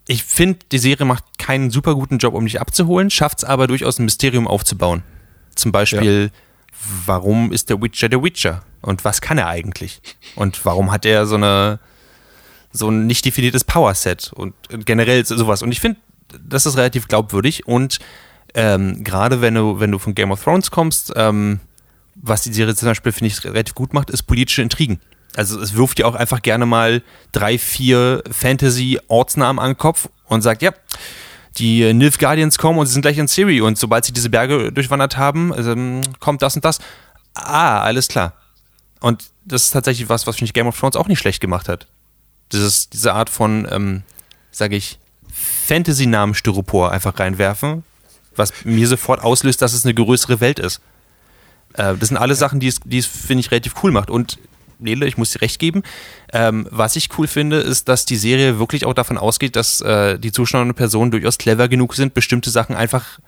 Ich finde, die Serie macht keinen super guten Job, um dich abzuholen, schafft es aber durchaus ein Mysterium aufzubauen. Zum Beispiel, ja. Warum ist der Witcher der Witcher? Und was kann er eigentlich? Und warum hat er so eine so ein nicht definiertes Power-Set und generell sowas. Und ich finde, das ist relativ glaubwürdig und ähm, gerade wenn du, wenn du von Game of Thrones kommst, ähm, was die Serie zum Beispiel, finde ich, relativ gut macht, ist politische Intrigen. Also es wirft dir auch einfach gerne mal drei, vier Fantasy-Ortsnamen an den Kopf und sagt, ja, die Nilf Guardians kommen und sie sind gleich in Siri und sobald sie diese Berge durchwandert haben, ähm, kommt das und das. Ah, alles klar. Und das ist tatsächlich was, was finde ich Game of Thrones auch nicht schlecht gemacht hat. Dieses, diese Art von, ähm, sage ich, Fantasy-Namen Styropor einfach reinwerfen, was mir sofort auslöst, dass es eine größere Welt ist. Äh, das sind alle Sachen, die es, die es finde ich, relativ cool macht. Und Nele, ich muss dir recht geben. Ähm, was ich cool finde, ist, dass die Serie wirklich auch davon ausgeht, dass äh, die zuschauenden Personen durchaus clever genug sind, bestimmte Sachen einfach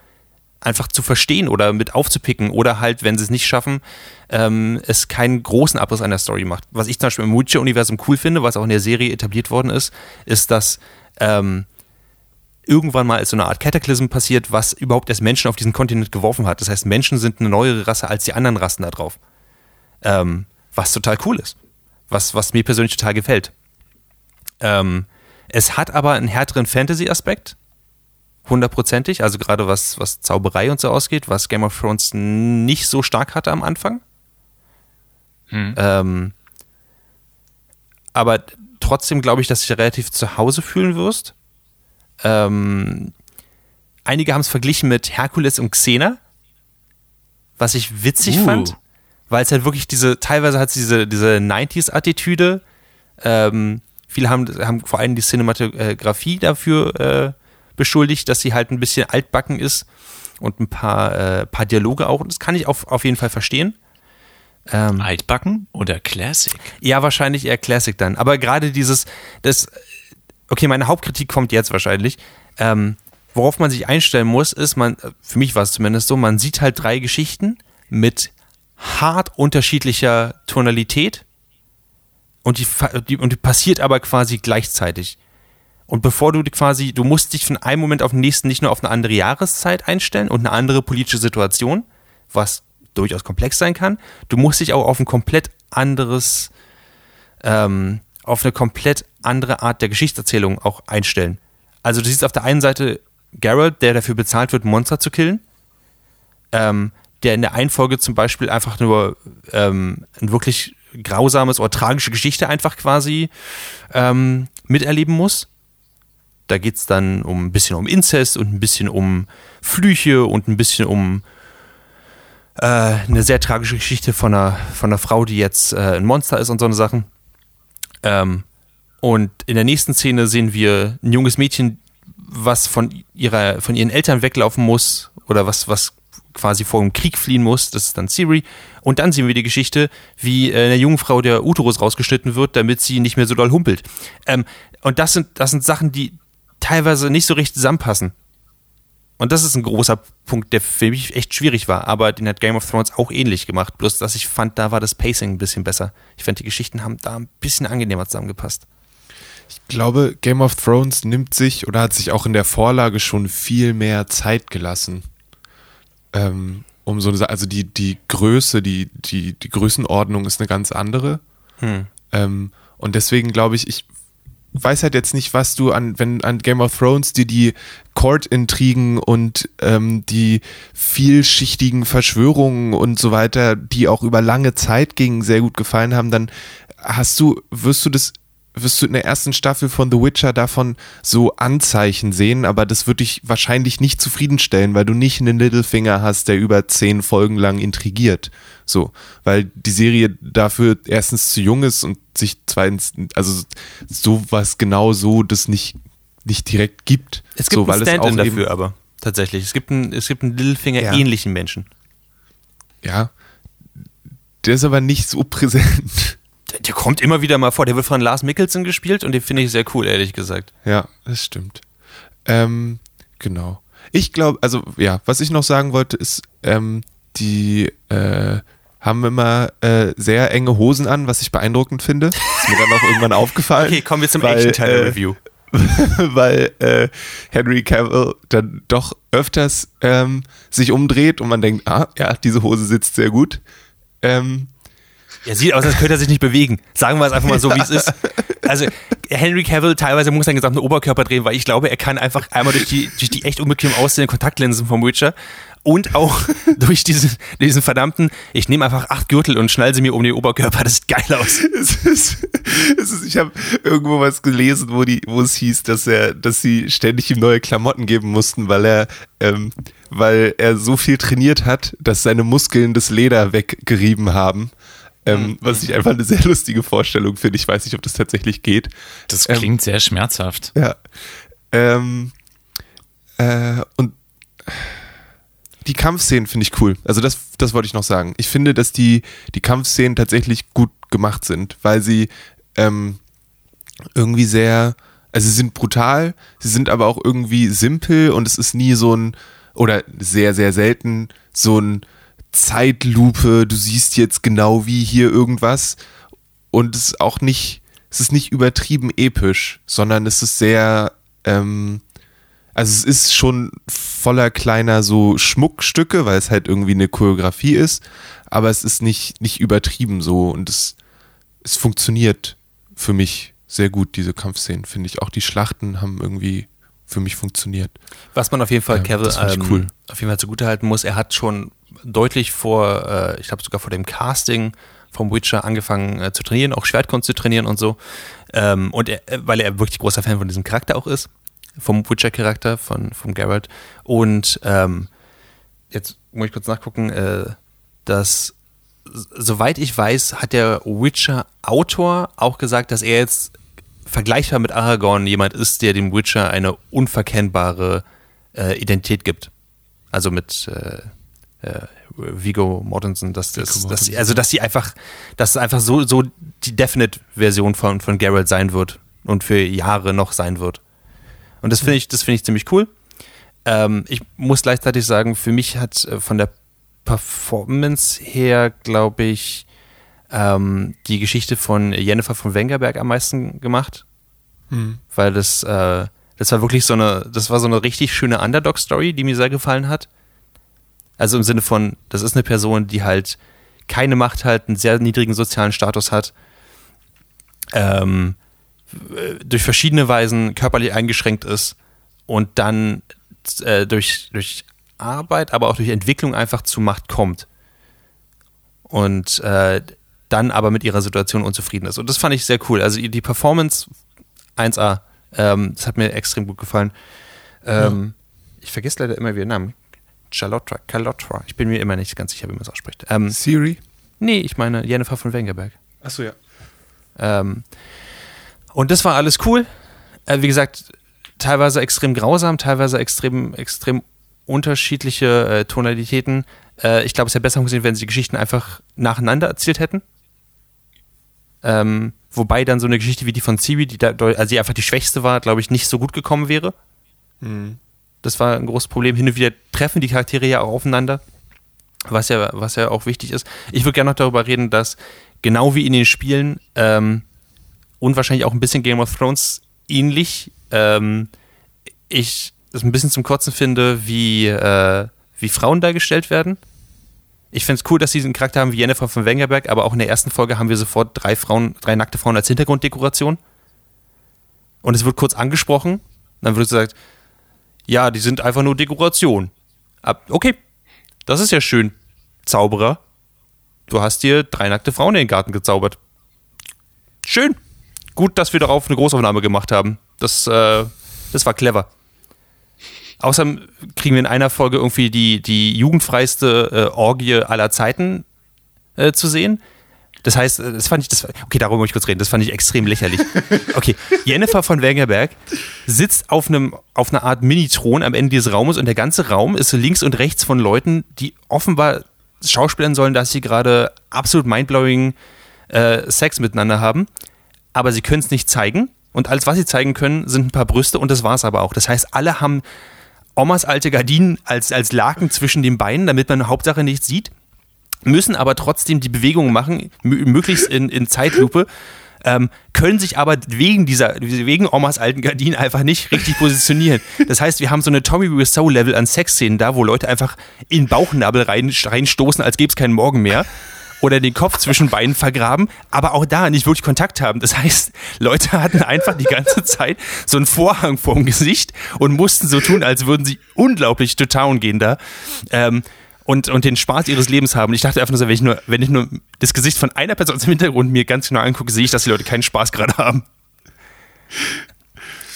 einfach zu verstehen oder mit aufzupicken oder halt, wenn sie es nicht schaffen, ähm, es keinen großen Abriss einer Story macht. Was ich zum Beispiel im Witcher-Universum cool finde, was auch in der Serie etabliert worden ist, ist, dass ähm, irgendwann mal so eine Art Cataclysm passiert, was überhaupt erst Menschen auf diesen Kontinent geworfen hat. Das heißt, Menschen sind eine neuere Rasse als die anderen Rassen da drauf. Ähm, was total cool ist. Was, was mir persönlich total gefällt. Ähm, es hat aber einen härteren Fantasy-Aspekt. Hundertprozentig. Also gerade was, was Zauberei und so ausgeht, was Game of Thrones nicht so stark hatte am Anfang. Hm. Ähm, aber trotzdem glaube ich, dass du dich relativ zu Hause fühlen wirst ähm, einige haben es verglichen mit Herkules und Xena, was ich witzig uh. fand, weil es halt wirklich diese, teilweise hat es diese, diese 90s-Attitüde, ähm, Viele haben, haben vor allem die Cinematografie dafür äh, beschuldigt, dass sie halt ein bisschen altbacken ist und ein paar, äh, paar Dialoge auch. Und das kann ich auf, auf jeden Fall verstehen. Ähm, Altbacken oder Classic? Ja, wahrscheinlich eher Classic dann. Aber gerade dieses, das, okay, meine Hauptkritik kommt jetzt wahrscheinlich. Ähm, worauf man sich einstellen muss, ist, man, für mich war es zumindest so, man sieht halt drei Geschichten mit hart unterschiedlicher Tonalität und die, die, und die passiert aber quasi gleichzeitig. Und bevor du quasi, du musst dich von einem Moment auf den nächsten nicht nur auf eine andere Jahreszeit einstellen und eine andere politische Situation, was durchaus komplex sein kann, du musst dich auch auf ein komplett anderes, ähm, auf eine komplett andere Art der Geschichtserzählung auch einstellen. Also du siehst auf der einen Seite Geralt, der dafür bezahlt wird, Monster zu killen, ähm, der in der einen Folge zum Beispiel einfach nur ähm, ein wirklich grausames oder tragische Geschichte einfach quasi ähm, miterleben muss. Da geht es dann um ein bisschen um Inzest und ein bisschen um Flüche und ein bisschen um äh, eine sehr tragische Geschichte von einer, von einer Frau, die jetzt äh, ein Monster ist und so eine Sachen. Ähm, und in der nächsten Szene sehen wir ein junges Mädchen, was von, ihrer, von ihren Eltern weglaufen muss oder was, was quasi vor dem Krieg fliehen muss. Das ist dann Siri. Und dann sehen wir die Geschichte, wie äh, einer jungen Frau der Uterus rausgeschnitten wird, damit sie nicht mehr so doll humpelt. Ähm, und das sind, das sind Sachen, die teilweise nicht so richtig zusammenpassen. Und das ist ein großer Punkt, der für mich echt schwierig war. Aber den hat Game of Thrones auch ähnlich gemacht. Bloß, dass ich fand, da war das Pacing ein bisschen besser. Ich fand, die Geschichten haben da ein bisschen angenehmer zusammengepasst. Ich glaube, Game of Thrones nimmt sich oder hat sich auch in der Vorlage schon viel mehr Zeit gelassen. Ähm, um so eine, also die, die Größe, die, die, die Größenordnung ist eine ganz andere. Hm. Ähm, und deswegen glaube ich, ich weiß halt jetzt nicht, was du an, wenn an Game of Thrones dir die Court-Intrigen und ähm, die vielschichtigen Verschwörungen und so weiter, die auch über lange Zeit gingen, sehr gut gefallen haben, dann hast du, wirst du das wirst du in der ersten Staffel von The Witcher davon so Anzeichen sehen, aber das wird dich wahrscheinlich nicht zufriedenstellen, weil du nicht einen Littlefinger hast, der über zehn Folgen lang intrigiert. So, weil die Serie dafür erstens zu jung ist und sich zweitens, also sowas genau so das nicht, nicht direkt gibt. Es gibt so, einen Stand-in dafür aber, tatsächlich. Es gibt einen, es gibt einen Littlefinger-ähnlichen ja. Menschen. Ja, der ist aber nicht so präsent der kommt immer wieder mal vor. Der wird von Lars Mickelson gespielt und den finde ich sehr cool, ehrlich gesagt. Ja, das stimmt. Ähm, genau. Ich glaube, also ja, was ich noch sagen wollte, ist, ähm, die äh, haben immer äh, sehr enge Hosen an, was ich beeindruckend finde. Ist mir dann auch irgendwann aufgefallen. Okay, kommen wir zum Action-Teil der äh, Review. weil äh, Henry Cavill dann doch öfters ähm, sich umdreht und man denkt, ah, ja, diese Hose sitzt sehr gut. Ähm, er sieht aus, als könnte er sich nicht bewegen. Sagen wir es einfach mal so, wie es ist. Also Henry Cavill teilweise muss seinen gesamten Oberkörper drehen, weil ich glaube, er kann einfach einmal durch die, durch die echt unbequem aussehenden Kontaktlinsen vom Witcher und auch durch diesen, diesen verdammten, ich nehme einfach acht Gürtel und schnall sie mir um den Oberkörper, das sieht geil aus. Es ist, es ist, ich habe irgendwo was gelesen, wo, die, wo es hieß, dass er, dass sie ständig ihm neue Klamotten geben mussten, weil er, ähm, weil er so viel trainiert hat, dass seine Muskeln das Leder weggerieben haben. Ähm, mhm. Was ich einfach eine sehr lustige Vorstellung finde. Ich weiß nicht, ob das tatsächlich geht. Das ähm, klingt ähm, sehr schmerzhaft. Ja. Ähm, äh, und die Kampfszenen finde ich cool. Also das, das wollte ich noch sagen. Ich finde, dass die, die Kampfszenen tatsächlich gut gemacht sind, weil sie ähm, irgendwie sehr, also sie sind brutal, sie sind aber auch irgendwie simpel und es ist nie so ein, oder sehr, sehr selten so ein Zeitlupe, du siehst jetzt genau wie hier irgendwas und es ist auch nicht, es ist nicht übertrieben episch, sondern es ist sehr, ähm, also es ist schon voller kleiner so Schmuckstücke, weil es halt irgendwie eine Choreografie ist, aber es ist nicht, nicht übertrieben so und es, es funktioniert für mich sehr gut, diese Kampfszenen, finde ich. Auch die Schlachten haben irgendwie für mich funktioniert. Was man auf jeden Fall, Kevin, ähm, cool. auf jeden Fall zugutehalten muss, er hat schon deutlich vor, äh, ich glaube sogar vor dem Casting vom Witcher angefangen äh, zu trainieren, auch Schwertkunst zu trainieren und so. Ähm, und er, äh, weil er wirklich großer Fan von diesem Charakter auch ist, vom Witcher-Charakter, von, von Geralt. Und ähm, jetzt muss ich kurz nachgucken, äh, dass soweit ich weiß, hat der Witcher-Autor auch gesagt, dass er jetzt vergleichbar mit Aragorn jemand ist, der dem Witcher eine unverkennbare äh, Identität gibt. Also mit äh, Vigo Mortensen, dass das, Viggo dass, Mortensen. also dass sie einfach, dass es einfach so, so die Definite-Version von, von Geralt sein wird und für Jahre noch sein wird. Und das finde ich, das finde ich ziemlich cool. Ähm, ich muss gleichzeitig sagen, für mich hat äh, von der Performance her, glaube ich, ähm, die Geschichte von Jennifer von Wengerberg am meisten gemacht, Hm. weil das, äh, das war wirklich so eine, das war so eine richtig schöne Underdog-Story, die mir sehr gefallen hat. Also im Sinne von, das ist eine Person, die halt keine Macht hat, einen sehr niedrigen sozialen Status hat, ähm, äh, durch verschiedene Weisen körperlich eingeschränkt ist und dann äh, durch, durch Arbeit, aber auch durch Entwicklung einfach zu Macht kommt. Und äh, dann aber mit ihrer Situation unzufrieden ist. Und das fand ich sehr cool. Also die Performance 1A, ähm, das hat mir extrem gut gefallen. Ähm, Ich vergesse leider immer wieder Namen. Charlotta, Carlotta. Ich bin mir immer nicht ganz sicher, wie man es ausspricht. Ähm, Siri? nee, ich meine Jennifer von Wengerberg. Achso, ja. Ähm, und das war alles cool. Äh, wie gesagt, teilweise extrem grausam, teilweise extrem, extrem unterschiedliche äh, Tonalitäten. Äh, ich glaube, es hätte besser gesehen, wenn sie die Geschichten einfach nacheinander erzählt hätten. Ähm, wobei dann so eine Geschichte wie die von Siri, die da, also die einfach die schwächste war, glaube ich, nicht so gut gekommen wäre. Hm. Das war ein großes Problem. Hin und wieder treffen die Charaktere ja auch aufeinander, was ja, was ja auch wichtig ist. Ich würde gerne noch darüber reden, dass genau wie in den Spielen ähm, und wahrscheinlich auch ein bisschen Game of Thrones ähnlich, ähm, ich es ein bisschen zum Kotzen finde, wie, äh, wie Frauen dargestellt werden. Ich finde es cool, dass sie einen Charakter haben wie Jennifer von Wengerberg, aber auch in der ersten Folge haben wir sofort drei Frauen, drei nackte Frauen als Hintergrunddekoration. Und es wird kurz angesprochen. Dann wird gesagt, ja, die sind einfach nur Dekoration. Okay, das ist ja schön, Zauberer. Du hast dir drei nackte Frauen in den Garten gezaubert. Schön. Gut, dass wir darauf eine Großaufnahme gemacht haben. Das, äh, das war clever. Außerdem kriegen wir in einer Folge irgendwie die, die jugendfreiste äh, Orgie aller Zeiten äh, zu sehen. Das heißt, äh, das fand ich, das, okay, darüber muss ich kurz reden, das fand ich extrem lächerlich. Okay, Jennifer von Wengerberg sitzt auf einem, auf einer Art Mini-Thron am Ende dieses Raumes und der ganze Raum ist links und rechts von Leuten, die offenbar schauspielern sollen, dass sie gerade absolut mindblowing äh, Sex miteinander haben, aber sie können es nicht zeigen. Und alles, was sie zeigen können, sind ein paar Brüste und das war's aber auch. Das heißt, alle haben Omas alte Gardinen als, als Laken zwischen den Beinen, damit man Hauptsache nichts sieht, müssen aber trotzdem die Bewegungen machen, mö- möglichst in, in Zeitlupe, ähm, können sich aber wegen dieser, wegen Omas alten Gardinen einfach nicht richtig positionieren. Das heißt, wir haben so eine Tommy Wiseau Level an Sexszenen da, wo Leute einfach in Bauchnabel rein, reinstoßen, als gäbe es keinen Morgen mehr. Oder den Kopf zwischen Beinen vergraben, aber auch da nicht wirklich Kontakt haben. Das heißt, Leute hatten einfach die ganze Zeit so einen Vorhang vorm Gesicht und mussten so tun, als würden sie unglaublich to town gehen da. Ähm, und, und den Spaß ihres Lebens haben. Ich dachte einfach nur so, wenn ich nur, wenn ich nur das Gesicht von einer Person im Hintergrund mir ganz genau angucke, sehe ich, dass die Leute keinen Spaß gerade haben.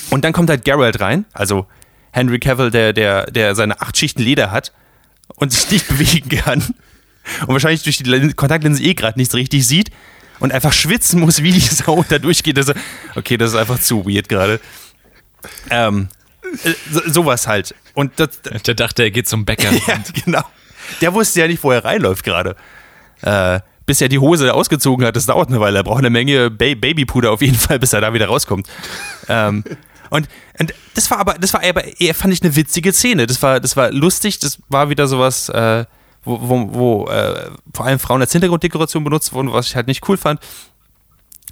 Und dann kommt halt Geralt rein, also Henry Cavill, der, der, der seine acht Schichten Leder hat und sich nicht bewegen kann. Und wahrscheinlich durch die Lin- Kontaktlinse eh gerade nichts richtig sieht und einfach schwitzen muss, wie die Sau und da durchgeht. Also, okay, das ist einfach zu weird gerade. Ähm, äh, so, sowas halt. Und das, Der dachte, er geht zum Bäcker. ja, genau. Der wusste ja nicht, wo er reinläuft gerade. Äh, bis er die Hose ausgezogen hat, das dauert eine Weile. Er braucht eine Menge ba Babypuder auf jeden Fall, bis er da wieder rauskommt. ähm, und, und das war aber, das war aber eher, fand ich, eine witzige Szene. Das war, das war lustig, das war wieder sowas, äh, wo, wo, wo äh, vor allem Frauen als Hintergrunddekoration benutzt wurden, was ich halt nicht cool fand.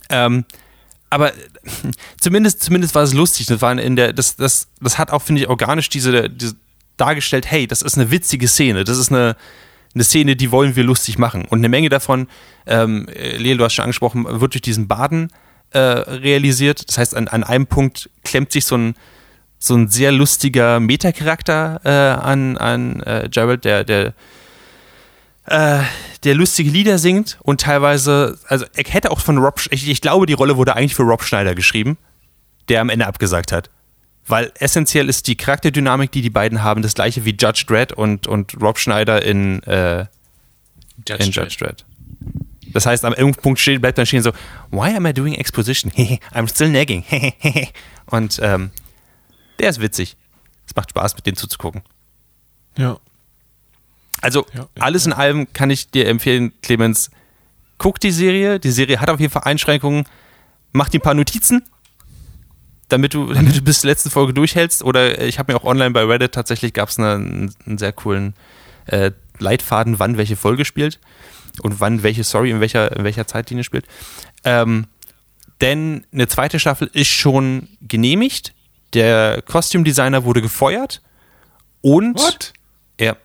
Ähm, aber zumindest, zumindest war es lustig. Das, war in der, das, das, das hat auch, finde ich, organisch diese, diese dargestellt, hey, das ist eine witzige Szene, das ist eine, eine Szene, die wollen wir lustig machen. Und eine Menge davon, ähm, Leo, du hast schon angesprochen, wird durch diesen Baden äh, realisiert. Das heißt, an, an einem Punkt klemmt sich so ein, so ein sehr lustiger Metacharakter äh, an, an äh, Gerald, der, der äh, der lustige Lieder singt und teilweise, also er hätte auch von Rob, ich, ich glaube, die Rolle wurde eigentlich für Rob Schneider geschrieben, der am Ende abgesagt hat. Weil essentiell ist die Charakterdynamik, die die beiden haben, das gleiche wie Judge Dredd und, und Rob Schneider in, äh, in Judge Dredd. Das heißt, am irgendeinem Punkt steht, bleibt dann stehen so, why am I doing exposition? I'm still nagging. Und ähm, der ist witzig. Es macht Spaß, mit dem zuzugucken. Ja. Also Ja, ja, alles in allem kann ich dir empfehlen, Clemens, guck die Serie. Die Serie hat auf jeden Fall Einschränkungen. Mach dir ein paar Notizen, damit du, damit du bis zur letzten Folge durchhältst. Oder ich habe mir auch online bei Reddit tatsächlich gab es einen, einen sehr coolen äh, Leitfaden, wann welche Folge spielt und wann welche Story in welcher, in welcher Zeitlinie spielt. Ähm, denn eine zweite Staffel ist schon genehmigt. Der Costume Designer wurde gefeuert und What? ja.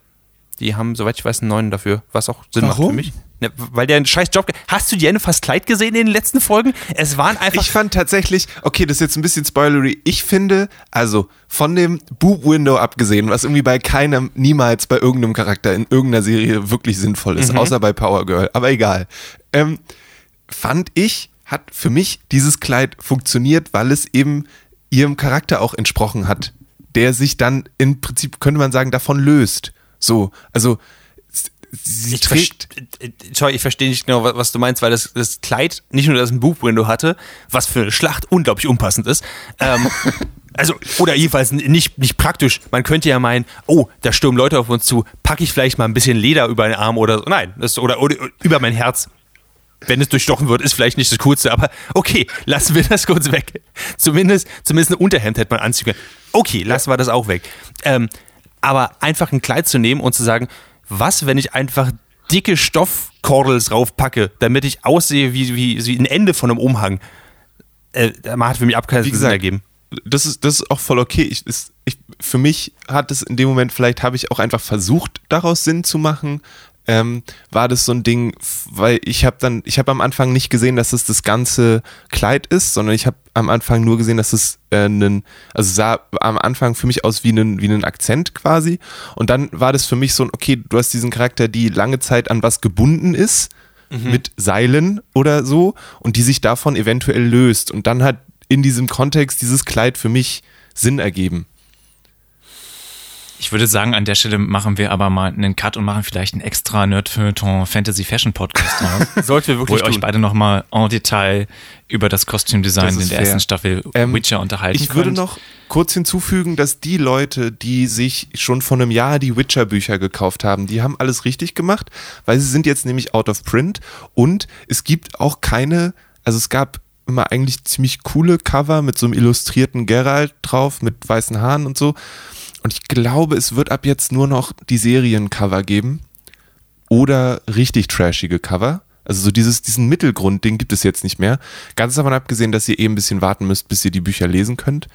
Die haben, soweit ich weiß, einen neuen dafür, was auch Sinn macht Warum? für mich. Ne, weil der einen scheiß Job. Hast du fast Kleid gesehen in den letzten Folgen? Es waren einfach. Ich fand tatsächlich, okay, das ist jetzt ein bisschen spoilery. Ich finde, also von dem Boob-Window abgesehen, was irgendwie bei keinem, niemals bei irgendeinem Charakter in irgendeiner Serie wirklich sinnvoll ist, außer bei Power Girl, aber egal, ähm, fand ich, hat für mich dieses Kleid funktioniert, weil es eben ihrem Charakter auch entsprochen hat, der sich dann im Prinzip, könnte man sagen, davon löst. So, also sie ich trägt. verste- äh, sorry, ich verstehe nicht genau, was, was du meinst, weil das, das Kleid nicht nur, dass es ein Boob-Window hatte, was für eine Schlacht unglaublich unpassend ist. Ähm, also, oder jedenfalls nicht, nicht praktisch. Man könnte ja meinen, oh, da stürmen Leute auf uns zu, packe ich vielleicht mal ein bisschen Leder über den Arm oder so. Nein, das, oder, oder über mein Herz. Wenn es durchstochen wird, ist vielleicht nicht das Coolste, aber okay, lassen wir das kurz weg. Zumindest, zumindest ein Unterhemd hätte man anziehen können. Okay, lassen wir das auch weg. Ähm, aber einfach ein Kleid zu nehmen und zu sagen, was, wenn ich einfach dicke Stoffkordels draufpacke, damit ich aussehe wie, wie, wie ein Ende von einem Umhang. Äh, hat für mich ab keinen Wie Sinn gesagt, ergeben. das ist, das ist auch voll okay. Ich, ist, ich, für mich hat es in dem Moment, vielleicht habe ich auch einfach versucht, daraus Sinn zu machen. Ähm, war das so ein Ding, weil ich habe dann, ich habe am Anfang nicht gesehen, dass es das ganze Kleid ist, sondern ich habe am Anfang nur gesehen, dass es äh, einen, also sah am Anfang für mich aus wie einen, wie einen Akzent quasi. Und dann war das für mich so ein, okay, du hast diesen Charakter, die lange Zeit an was gebunden ist, mit Seilen oder so, und die sich davon eventuell löst. Und dann hat in diesem Kontext dieses Kleid für mich Sinn ergeben. Ich würde sagen, an der Stelle machen wir aber mal einen Cut und machen vielleicht einen extra Nerdfeuilleton Fantasy Fashion Podcast draus. Sollten wir wo wirklich ihr euch beide nochmal en Detail über das Kostümdesign Das in der fair. ersten Staffel Ähm, Witcher unterhalten Ich würde könnt. noch kurz hinzufügen, dass die Leute, die sich schon vor einem Jahr die Witcher-Bücher gekauft haben, die haben alles richtig gemacht, weil sie sind jetzt nämlich out of print und es gibt auch keine, also es gab immer eigentlich ziemlich coole Cover mit so einem illustrierten Geralt drauf, mit weißen Haaren und so. Und ich glaube, es wird ab jetzt nur noch die Seriencover geben oder richtig trashige Cover. Also so dieses, diesen Mittelgrund, den gibt es jetzt nicht mehr. Ganz davon abgesehen, dass ihr eben ein bisschen warten müsst, bis ihr die Bücher lesen könnt,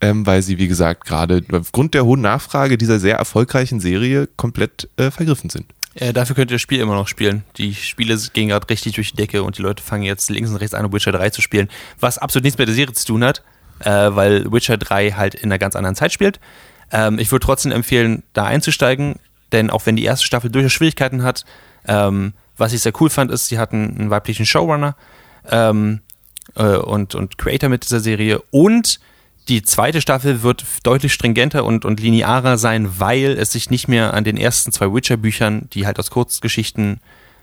ähm, weil sie, wie gesagt, gerade aufgrund der hohen Nachfrage dieser sehr erfolgreichen Serie komplett äh, vergriffen sind. Äh, dafür könnt ihr das Spiel immer noch spielen. Die Spiele gehen gerade richtig durch die Decke und die Leute fangen jetzt links und rechts an, Witcher 3 zu spielen. Was absolut nichts mit der Serie zu tun hat, äh, weil Witcher 3 halt in einer ganz anderen Zeit spielt. Ähm, ich würde trotzdem empfehlen, da einzusteigen, denn auch wenn die erste Staffel durchaus Schwierigkeiten hat, ähm, was ich sehr cool fand, ist, sie hatten einen weiblichen Showrunner ähm, äh, und, und Creator mit dieser Serie und die zweite Staffel wird deutlich stringenter und, und linearer sein, weil es sich nicht mehr an den ersten zwei Witcher-Büchern, die halt aus Kurzgeschichten,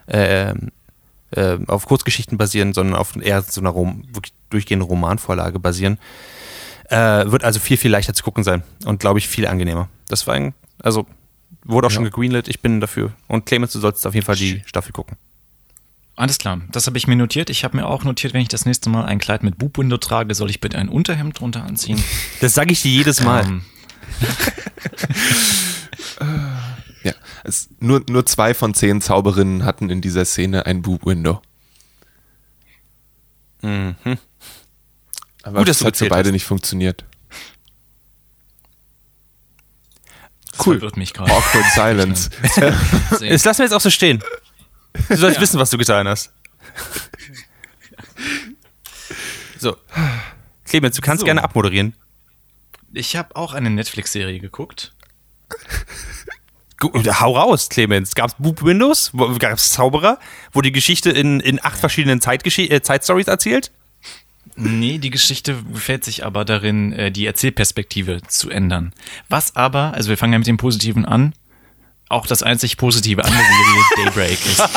äh, äh, auf Kurzgeschichten basieren, sondern auf eher so einer Rom durchgehenden Romanvorlage basieren. Äh, wird also viel, viel leichter zu gucken sein und glaube ich viel angenehmer. Das war ein, also wurde auch schon gegreenlit, ich bin dafür. Und Clemens, du solltest auf jeden Fall die Staffel gucken. Alles klar, das habe ich mir notiert. Ich habe mir auch notiert, wenn ich das nächste Mal ein Kleid mit Boob-Window trage, soll ich bitte ein Unterhemd drunter anziehen. Das sage ich dir jedes Mal. Ähm, Ja, es, nur, nur zwei von zehn Zauberinnen hatten in dieser Szene ein Boob-Window. Mhm. Aber Gut, dass das hat für beide hast. nicht funktioniert. das gerade. Awkward Silence. Das lassen wir jetzt auch so stehen. Du sollst wissen, was du getan hast. So. Clemens, du kannst So. gerne abmoderieren. Ich habe auch eine Netflix-Serie geguckt. Gu- Hau raus, Clemens. Gab es Boop Windows? Gab es Zauberer? Wo die Geschichte in, in acht verschiedenen äh, Zeitstories erzählt? Nee, die Geschichte gefällt sich aber darin, äh, die Erzählperspektive zu ändern. Was aber, also wir fangen ja mit dem Positiven an, auch das einzig Positive an der Serie Daybreak ist.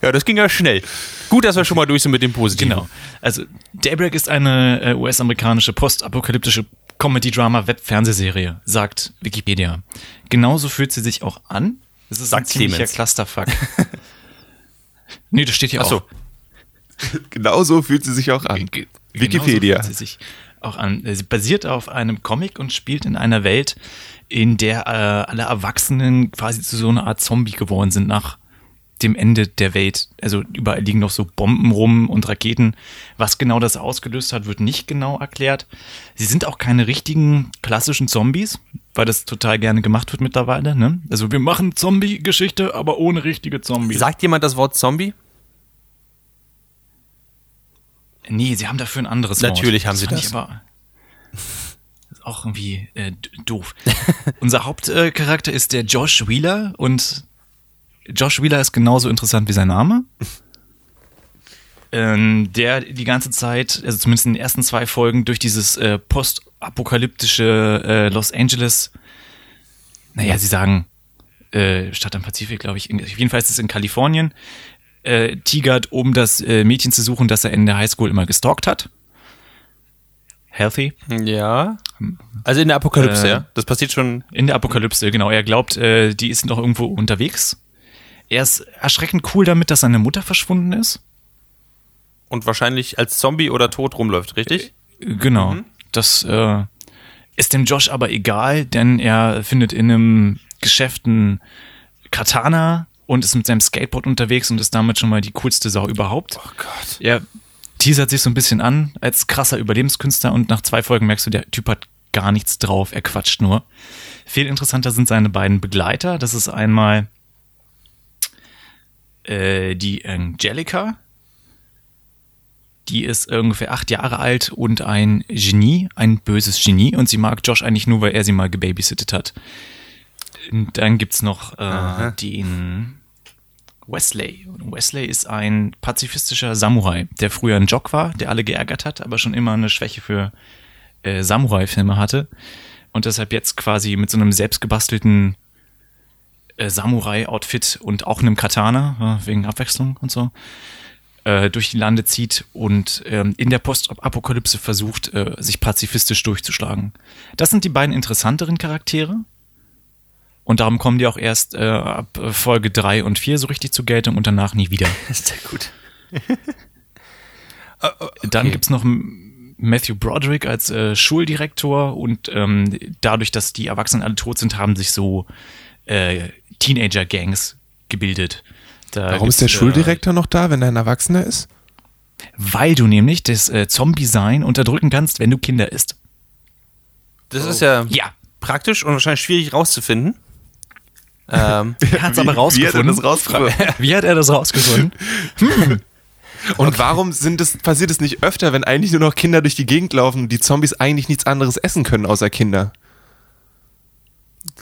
Ja, das ging ja schnell. Gut, dass wir schon mal durch sind mit dem Positiven. Genau. Also Daybreak ist eine äh, US-amerikanische postapokalyptische Comedy-Drama-Web-Fernsehserie, sagt Wikipedia. Genauso fühlt sie sich auch an. Es ist Sagt ein ziemlicher Clemens. Clusterfuck. nee, das steht hier Ach so. auch. Genauso fühlt sie sich auch an. Ge- Wikipedia. fühlt Sie sich auch an. Sie basiert auf einem Comic und spielt in einer Welt, in der äh, alle Erwachsenen quasi zu so einer Art Zombie geworden sind nach dem Ende der Welt. Also überall liegen noch so Bomben rum und Raketen. Was genau das ausgelöst hat, wird nicht genau erklärt. Sie sind auch keine richtigen klassischen Zombies, weil das total gerne gemacht wird mittlerweile. Ne? Also wir machen Zombie-Geschichte, aber ohne richtige Zombies. Sagt jemand das Wort Zombie? Nee, sie haben dafür ein anderes Natürlich Wort. haben sie fand das. Aber ist auch irgendwie äh, doof. Unser Hauptcharakter äh, ist der Josh Wheeler und Josh Wheeler ist genauso interessant wie sein Name. Ähm, der die ganze Zeit, also zumindest in den ersten zwei Folgen, durch dieses äh, postapokalyptische äh, Los Angeles, naja, sie sagen äh, Stadt am Pazifik, glaube ich, in, auf jeden Fall ist es in Kalifornien, äh, tigert, um das äh, Mädchen zu suchen, das er in der Highschool immer gestalkt hat. Healthy. Ja. Also in der Apokalypse, Äh, ja. Das passiert schon. In der Apokalypse, genau. Er glaubt, äh, die ist noch irgendwo unterwegs. Er ist erschreckend cool damit, dass seine Mutter verschwunden ist. Und wahrscheinlich als Zombie oder tot rumläuft, richtig? Äh, Genau. Das äh, ist dem Josh aber egal, denn er findet in einem Geschäft ein Katana und ist mit seinem Skateboard unterwegs und ist damit schon mal die coolste Sau überhaupt. Oh Gott. Er teasert sich so ein bisschen an als krasser Überlebenskünstler und nach zwei Folgen merkst du, der Typ hat gar nichts drauf, er quatscht nur. Viel interessanter sind seine beiden Begleiter. Das ist einmal äh, die Angelica. Die ist ungefähr acht Jahre alt und ein Genie, ein böses Genie. Und sie mag Josh eigentlich nur, weil er sie mal gebabysittet hat. Dann gibt's noch äh, den Wesley. Und Wesley ist ein pazifistischer Samurai, der früher ein Jock war, der alle geärgert hat, aber schon immer eine Schwäche für äh, Samurai-Filme hatte. Und deshalb jetzt quasi mit so einem selbstgebastelten äh, Samurai-Outfit und auch einem Katana, äh, wegen Abwechslung und so, äh, durch die Lande zieht und ähm, in der Postapokalypse versucht, äh, sich pazifistisch durchzuschlagen. Das sind die beiden interessanteren Charaktere. Und darum kommen die auch erst äh, ab äh, Folge drei und vier so richtig zur Geltung und danach nie wieder. Das ist sehr gut. Dann gibt's noch Matthew Broderick als äh, Schuldirektor und ähm, dadurch, dass die Erwachsenen alle tot sind, haben sich so äh, Teenager-Gangs gebildet. Da Warum ist der äh, Schuldirektor noch da, wenn er ein Erwachsener ist? Weil du nämlich das äh, Zombie-Sein unterdrücken kannst, wenn du Kinder isst. Das ist ja, Ja. praktisch und wahrscheinlich schwierig rauszufinden. Ähm, Er hat's aber rausgefunden. Wie hat er das rausgefunden? Wie hat er das rausgefunden? Und warum sind es, passiert es nicht öfter, wenn eigentlich nur noch Kinder durch die Gegend laufen und die Zombies eigentlich nichts anderes essen können außer Kinder?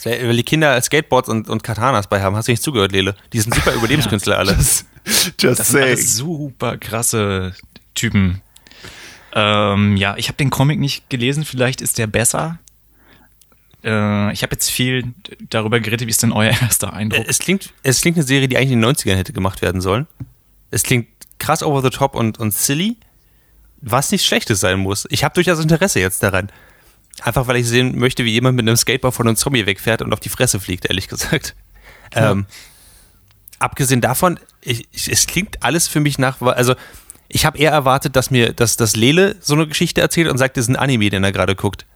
weil die Kinder Skateboards und, und Katanas bei haben. Hast du nicht zugehört, Lele? Die sind super Überlebenskünstler alle. Just Das sind alles super krasse Typen. Ähm, ja, ich habe den Comic nicht gelesen, vielleicht ist der besser. Äh, ich habe jetzt viel darüber geredet, wie ist denn euer erster Eindruck? Es klingt, es klingt eine Serie, die eigentlich in den 90ern hätte gemacht werden sollen. Es klingt krass over the top und, und silly, was nichts Schlechtes sein muss. Ich habe durchaus Interesse jetzt daran. Einfach weil ich sehen möchte, wie jemand mit einem Skateboard von einem Zombie wegfährt und auf die Fresse fliegt, ehrlich gesagt. Ähm, abgesehen davon, ich, ich, es klingt alles für mich nach, also ich habe eher erwartet, dass mir, dass, dass Lele so eine Geschichte erzählt und sagt, das ist ein Anime, den er gerade guckt.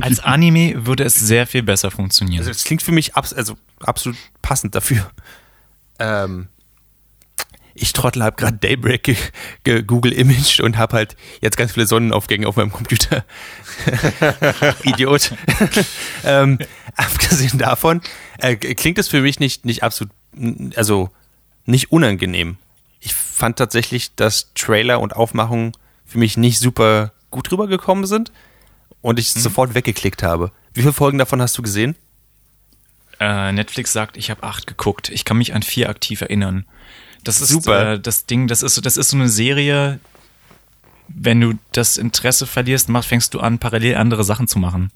Als Anime würde es sehr viel besser funktionieren. also es klingt für mich abs also absolut passend dafür. Ähm, ich Trottel habe gerade Daybreak ge ge Google Image und habe halt jetzt ganz viele Sonnenaufgänge auf meinem Computer. Idiot. ähm, abgesehen davon äh, klingt es für mich nicht, nicht absolut, also nicht unangenehm. Ich fand tatsächlich, dass Trailer und Aufmachung für mich nicht super gut rübergekommen sind und ich sofort weggeklickt habe. Wie viele Folgen davon hast du gesehen? Äh, Netflix sagt, ich habe acht geguckt. Ich kann mich an vier aktiv erinnern. Das ist Super. Äh, das Ding, das ist, so- das ist so eine Serie, wenn du das Interesse verlierst, mach, fängst du an, parallel andere Sachen zu machen.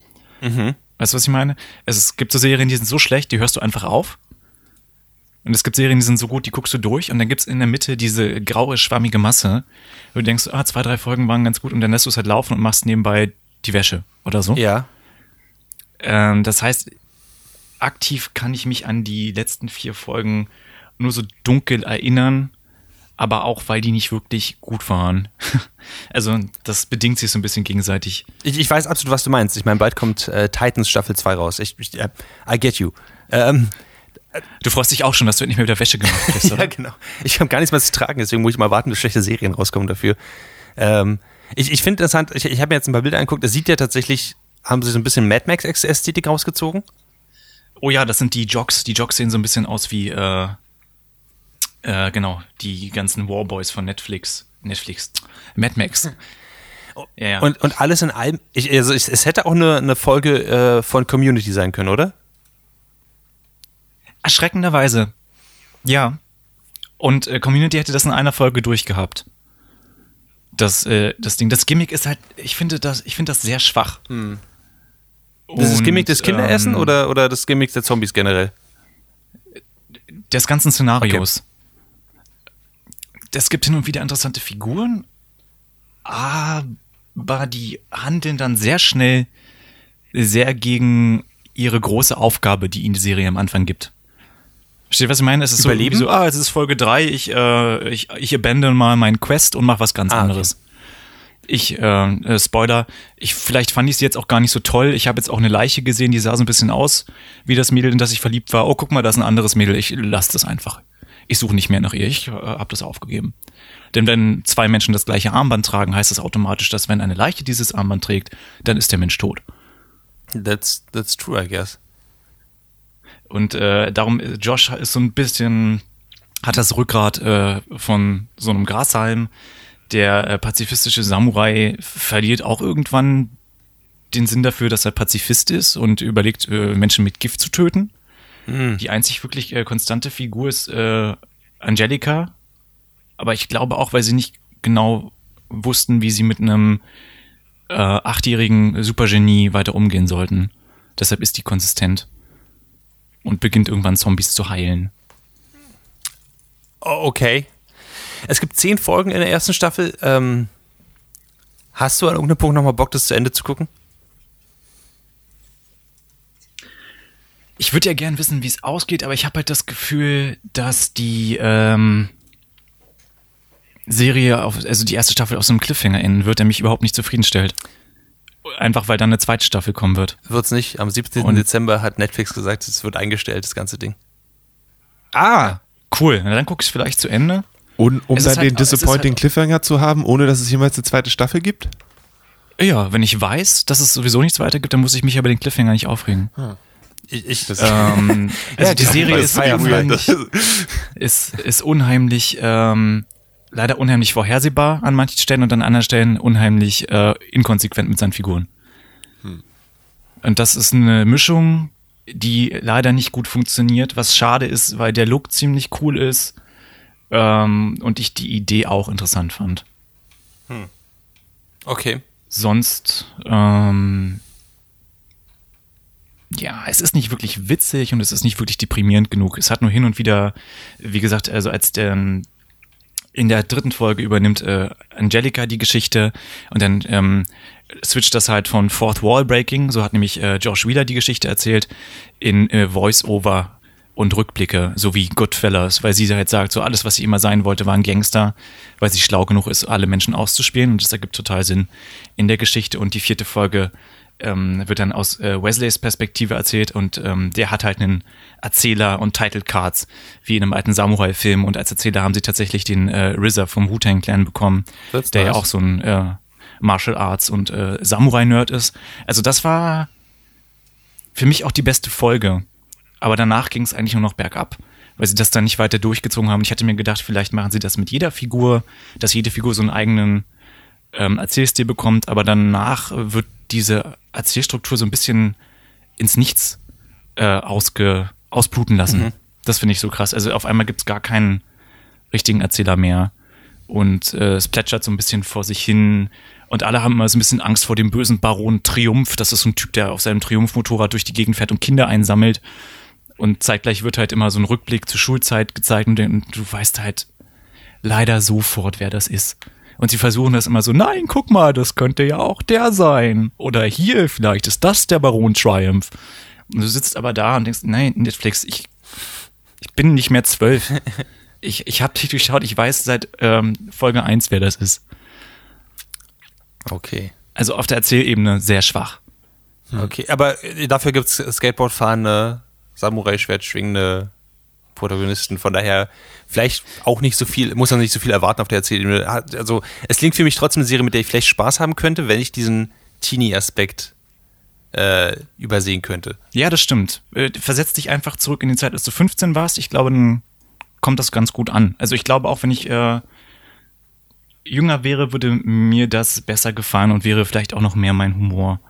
Weißt du, was ich meine? Es gibt so Serien, die sind so schlecht, die hörst du einfach auf. Und es gibt Serien, die sind so gut, die guckst du durch. Und dann gibt's in der Mitte diese graue, schwammige Masse, wo du denkst, ah, zwei, drei Folgen waren ganz gut. Und dann lässt du es halt laufen und machst nebenbei die Wäsche oder so. Ja. Ähm, das heißt, aktiv kann ich mich an die letzten vier Folgen nur so dunkel erinnern, aber auch, weil die nicht wirklich gut waren. also das bedingt sich so ein bisschen gegenseitig. Ich, ich weiß absolut, was du meinst. Ich meine, bald kommt äh, Titans Staffel 2 raus. Ich, ich, äh, I get you. Ähm, Du freust dich auch schon, dass du endlich mal wieder Wäsche gemacht hast, ja, oder? genau. Ich habe gar nichts mehr zu tragen, deswegen muss ich mal warten, bis schlechte Serien rauskommen dafür. Ähm, ich ich finde interessant, ich, ich habe mir jetzt ein paar Bilder angeguckt, das sieht ja tatsächlich, haben sie so ein bisschen Mad Max-Ästhetik rausgezogen. Oh ja, das sind die Jogs. Die Jogs sehen so ein bisschen aus wie, äh, äh, genau, die ganzen Warboys von Netflix. Netflix. Mad Max. Ja, ja. Und, und alles in allem, ich, also ich, es hätte auch eine, eine Folge äh, von Community sein können, oder? Erschreckenderweise. Ja. Und äh, Community hätte das in einer Folge durchgehabt. Das, äh, das Ding. Das Gimmick ist halt, ich finde das, ich finde das sehr schwach. Das ist das Gimmick des Kinderessen ähm, oder, oder das Gimmick der Zombies generell? des ganzen Szenarios. Es gibt hin und wieder interessante Figuren, aber die handeln dann sehr schnell sehr gegen ihre große Aufgabe, die ihnen die Serie am Anfang gibt. Versteht, was ich meine? Es ist Überleben? so, ah, es ist Folge 3, ich, äh, ich, ich abandon mal meinen Quest und mach was ganz Ah, okay. anderes. Ich, äh, äh, Spoiler, ich, vielleicht fand ich sie jetzt auch gar nicht so toll. Ich habe jetzt auch eine Leiche gesehen, die sah so ein bisschen aus wie das Mädel, in das ich verliebt war. Oh, guck mal, da ist ein anderes Mädel. Ich lass das einfach. Ich suche nicht mehr nach ihr. Ich äh, habe das aufgegeben. Denn wenn zwei Menschen das gleiche Armband tragen, heißt das automatisch, dass wenn eine Leiche dieses Armband trägt, dann ist der Mensch tot. That's, that's true, I guess. Und äh, darum, Josh ist so ein bisschen, hat das Rückgrat äh, von so einem Grashalm. Der äh, pazifistische Samurai verliert auch irgendwann den Sinn dafür, dass er Pazifist ist und überlegt, äh, Menschen mit Gift zu töten. Die einzig wirklich äh, konstante Figur ist äh, Angelica. Aber ich glaube auch, weil sie nicht genau wussten, wie sie mit einem äh, achtjährigen Supergenie weiter umgehen sollten. Deshalb ist die konsistent und beginnt irgendwann Zombies zu heilen. Oh, okay. Es gibt zehn Folgen in der ersten Staffel. Ähm, hast du an irgendeinem Punkt nochmal Bock, das zu Ende zu gucken? Ich würde ja gern wissen, wie es ausgeht, aber ich habe halt das Gefühl, dass die ähm, Serie, auf, also die erste Staffel auf so einem Cliffhanger enden wird, der mich überhaupt nicht zufriedenstellt. Einfach weil dann eine zweite Staffel kommen wird. Wird's nicht. Am 17. Und- Dezember hat Netflix gesagt, es wird eingestellt, das ganze Ding. Ah, cool. Na, dann gucke ich vielleicht zu Ende. Und um dann halt- den disappointing halt- Cliffhanger zu haben, ohne dass es jemals eine zweite Staffel gibt? Ja, wenn ich weiß, dass es sowieso nichts weiter gibt, dann muss ich mich über den Cliffhanger nicht aufregen. Ich, ich, Ähm, also die Serie ist unheimlich, ist, ist unheimlich, ähm, leider unheimlich vorhersehbar an manchen Stellen und an anderen Stellen unheimlich äh, inkonsequent mit seinen Figuren. Und das ist eine Mischung, die leider nicht gut funktioniert, was schade ist, weil der Look ziemlich cool ist ähm, und ich die Idee auch interessant fand. okay. Sonst, ähm, ja, es ist nicht wirklich witzig und es ist nicht wirklich deprimierend genug. Es hat nur hin und wieder, wie gesagt, also als der in der dritten Folge übernimmt äh, Angelica die Geschichte und dann ähm, switcht das halt von Fourth Wall Breaking, so hat nämlich äh, Josh Wheeler die Geschichte erzählt, in äh, Voice-Over und Rückblicke, so wie Goodfellas, weil sie halt sagt, so alles, was sie immer sein wollte, war ein Gangster, weil sie schlau genug ist, alle Menschen auszuspielen und das ergibt total Sinn in der Geschichte. Und die vierte Folge ähm, wird dann aus äh, Wesleys Perspektive erzählt und ähm, der hat halt einen Erzähler und Title Cards wie in einem alten Samurai-Film und als Erzähler haben sie tatsächlich den äh, RZA vom Wu-Tang Clan bekommen, That's der ja nice. auch so ein äh, Martial Arts und äh, Samurai-Nerd ist. Also das war für mich auch die beste Folge. Aber danach ging es eigentlich nur noch bergab, weil sie das dann nicht weiter durchgezogen haben. Ich hatte mir gedacht, vielleicht machen sie das mit jeder Figur, dass jede Figur so einen eigenen ähm, Erzählstil bekommt, aber danach wird diese Erzählstruktur so ein bisschen ins Nichts äh, ausge, ausbluten lassen. Das finde ich so krass. Also auf einmal gibt es gar keinen richtigen Erzähler mehr. und äh, es plätschert so ein bisschen vor sich hin und alle haben immer so ein bisschen Angst vor dem bösen Baron Triumph. Das ist so ein Typ, der auf seinem Triumphmotorrad durch die Gegend fährt und Kinder einsammelt. Und zeitgleich wird halt immer so ein Rückblick zur Schulzeit gezeigt und du weißt halt leider sofort, wer das ist. Und sie versuchen das immer so, nein, guck mal, das könnte ja auch der sein. Oder hier, vielleicht ist das der Baron Triumph. Und du sitzt aber da und denkst, nein, Netflix, ich, ich bin nicht mehr zwölf. Ich, ich habe dich geschaut, ich weiß seit ähm, Folge 1, wer das ist. Okay. Also auf der Erzählebene sehr schwach. Okay, aber dafür gibt's Skateboardfahrende, Samurai-Schwert schwingende Protagonisten. Von daher vielleicht auch nicht so viel, muss man nicht so viel erwarten auf der Erzählebene. Hat- Also es klingt für mich trotzdem eine Serie, mit der ich vielleicht Spaß haben könnte, wenn ich diesen Teenie-Aspekt äh, übersehen könnte. Ja, das stimmt. Äh, Versetz dich einfach zurück in die Zeit, als du 15 warst. Ich glaube, dann kommt das ganz gut an. Also ich glaube auch, wenn ich äh, jünger wäre, würde mir das besser gefallen und wäre vielleicht auch noch mehr mein Humor.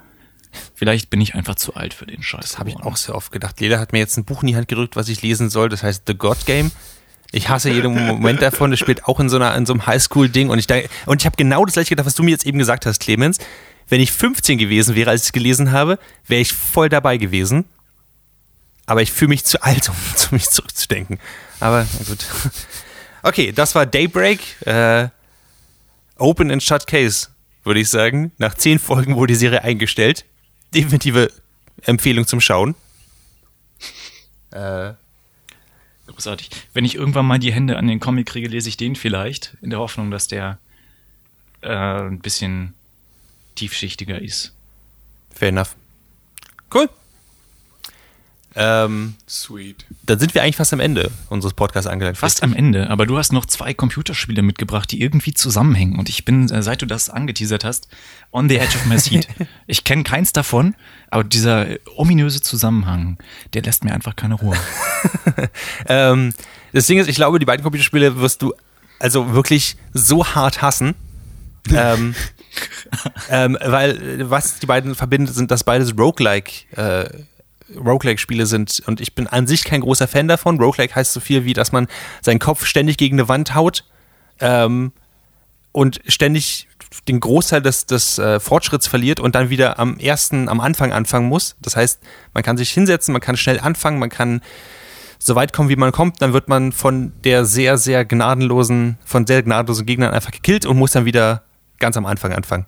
Vielleicht bin ich einfach zu alt für den Scheiß. Das habe ich auch sehr oft gedacht. Leda hat mir jetzt ein Buch in die Hand gerückt, was ich lesen soll. Das heißt The God Game. Ich hasse jeden Moment davon. Das spielt auch in so, einer, in so einem Highschool-Ding. Und ich, und ich habe genau das gleiche gedacht, was du mir jetzt eben gesagt hast, Clemens. Wenn ich 15 gewesen wäre, als ich es gelesen habe, wäre ich voll dabei gewesen. Aber ich fühle mich zu alt, um zu mich zurückzudenken. Aber gut. Okay, das war Daybreak. Äh, Open and Shut Case, würde ich sagen. Nach zehn Folgen wurde die Serie eingestellt. Definitive Empfehlung zum Schauen. Äh, Großartig. Wenn ich irgendwann mal die Hände an den Comic kriege, lese ich den vielleicht, in der Hoffnung, dass der äh, ein bisschen tiefschichtiger ist. fair enough. Cool. Ähm, Sweet. dann sind wir eigentlich fast am Ende unseres Podcasts angelangt. Fast am Ende, aber du hast noch zwei Computerspiele mitgebracht, die irgendwie zusammenhängen. Und ich bin, äh, seit du das angeteasert hast, on the edge of my seat. ich kenne keins davon, aber dieser äh, ominöse Zusammenhang, der lässt mir einfach keine Ruhe. Ähm, das Ding ist, ich glaube, die beiden Computerspiele wirst du also wirklich so hart hassen. ähm, ähm, weil äh, was die beiden verbindet, sind, dass beides Roguelike äh, Roguelike-Spiele sind und ich bin an sich kein großer Fan davon. Roguelike heißt so viel wie, dass man seinen Kopf ständig gegen eine Wand haut ähm, und ständig den Großteil des, des äh, Fortschritts verliert und dann wieder am ersten, am Anfang anfangen muss. Das heißt, man kann sich hinsetzen, man kann schnell anfangen, man kann so weit kommen, wie man kommt, dann wird man von der sehr, sehr gnadenlosen, von sehr gnadenlosen Gegnern einfach gekillt und muss dann wieder ganz am Anfang anfangen.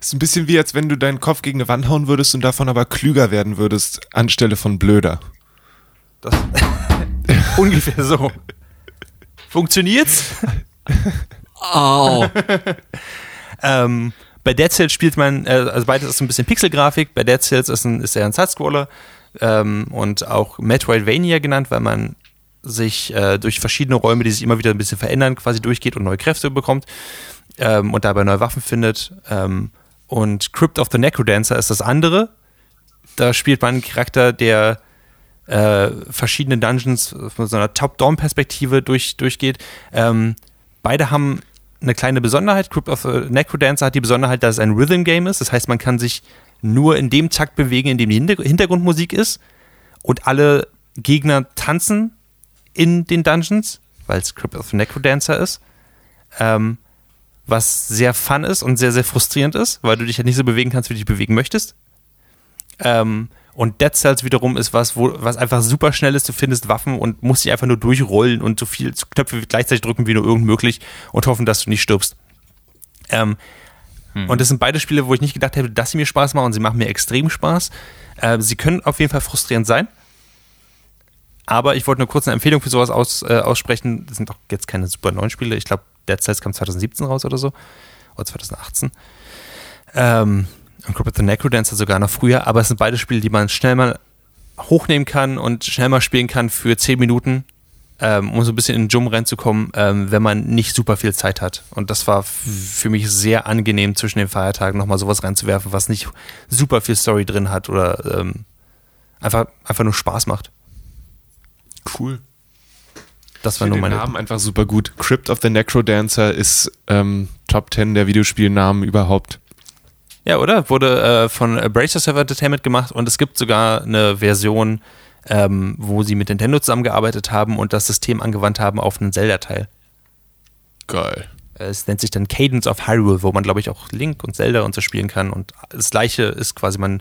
Ist ein bisschen wie, als wenn du deinen Kopf gegen eine Wand hauen würdest und davon aber klüger werden würdest, anstelle von blöder. Das ungefähr so. Funktioniert's? Au. Ähm, bei Dead Cells spielt man, äh, also beides ist so ein bisschen Pixelgrafik. Bei Dead Cells ist, ein, ist er ein Sidescroller ähm, und auch Metroidvania genannt, weil man sich äh, durch verschiedene Räume, die sich immer wieder ein bisschen verändern, quasi durchgeht und neue Kräfte bekommt ähm, und dabei neue Waffen findet. Ähm, und Crypt of the Necrodancer ist das andere. Da spielt man einen Charakter, der äh, verschiedene Dungeons von so einer Top-Down-Perspektive durch, durchgeht. Ähm, beide haben eine kleine Besonderheit. Crypt of the Necrodancer hat die Besonderheit, dass es ein Rhythm-Game ist. Das heißt, man kann sich nur in dem Takt bewegen, in dem die Hinter- Hintergrundmusik ist. Und alle Gegner tanzen in den Dungeons, weil es Crypt of the Necrodancer ist. Ähm, was sehr fun ist und sehr, sehr frustrierend ist, weil du dich halt nicht so bewegen kannst, wie du dich bewegen möchtest. Ähm, und Dead Cells wiederum ist was, wo, was einfach super schnell ist. Du findest Waffen und musst dich einfach nur durchrollen und so viel Knöpfe gleichzeitig drücken, wie nur irgend möglich und hoffen, dass du nicht stirbst. Ähm, Und das sind beide Spiele, wo ich nicht gedacht hätte, dass sie mir Spaß machen und sie machen mir extrem Spaß. Äh, sie können auf jeden Fall frustrierend sein. Aber ich wollte nur kurz eine Empfehlung für sowas aus, äh, aussprechen. Das sind doch jetzt keine super neuen Spiele. Ich glaube, Dead Cells kam 2017 raus oder so. Oder 2018. Ähm, und Crypt the Necrodancer sogar noch früher. Aber es sind beide Spiele, die man schnell mal hochnehmen kann und schnell mal spielen kann für 10 Minuten, ähm, um so ein bisschen in den Jum reinzukommen, ähm, wenn man nicht super viel Zeit hat. Und das war für mich sehr angenehm, zwischen den Feiertagen nochmal sowas reinzuwerfen, was nicht super viel Story drin hat oder ähm, einfach, einfach nur Spaß macht. Cool. Das war nur meine. Namen einfach super gut. Crypt of the Necrodancer ist ähm, Top 10 der Videospielnamen überhaupt. Ja, oder? Wurde äh, von Bracer Server Entertainment gemacht und es gibt sogar eine Version, ähm, wo sie mit Nintendo zusammengearbeitet haben und das System angewandt haben auf einen Zelda-Teil. Geil. Es nennt sich dann Cadence of Hyrule, wo man, glaube ich, auch Link und Zelda und so spielen kann. Und das gleiche ist quasi, man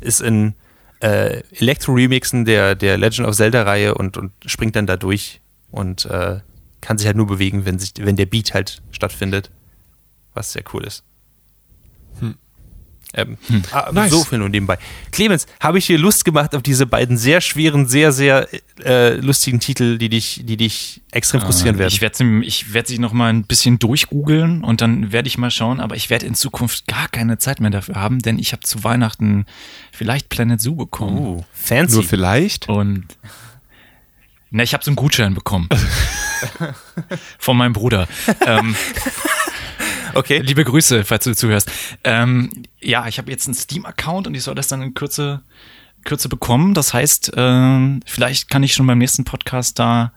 ist in äh, Elektro-Remixen der, der Legend of Zelda-Reihe und, und springt dann da durch und äh, kann sich halt nur bewegen, wenn, sich, wenn der Beat halt stattfindet. Was sehr cool ist. Ähm, ah, Nice. So viel nur nebenbei. Clemens, habe ich dir Lust gemacht auf diese beiden sehr schweren, sehr, sehr äh, lustigen Titel, die dich, die dich extrem frustrieren werden? Ich werde sie, ich werd sie noch mal ein bisschen durchgoogeln und dann werde ich mal schauen, aber ich werde in Zukunft gar keine Zeit mehr dafür haben, denn ich habe zu Weihnachten vielleicht Planet Zoo bekommen. Uh, fancy. Nur vielleicht? Und na, ich habe so einen Gutschein bekommen. Von meinem Bruder. Ähm, okay. liebe Grüße, falls du zuhörst. Ähm, ja, ich habe jetzt einen Steam-Account und ich soll das dann in Kürze, Kürze bekommen. Das heißt, ähm, vielleicht kann ich schon beim nächsten Podcast da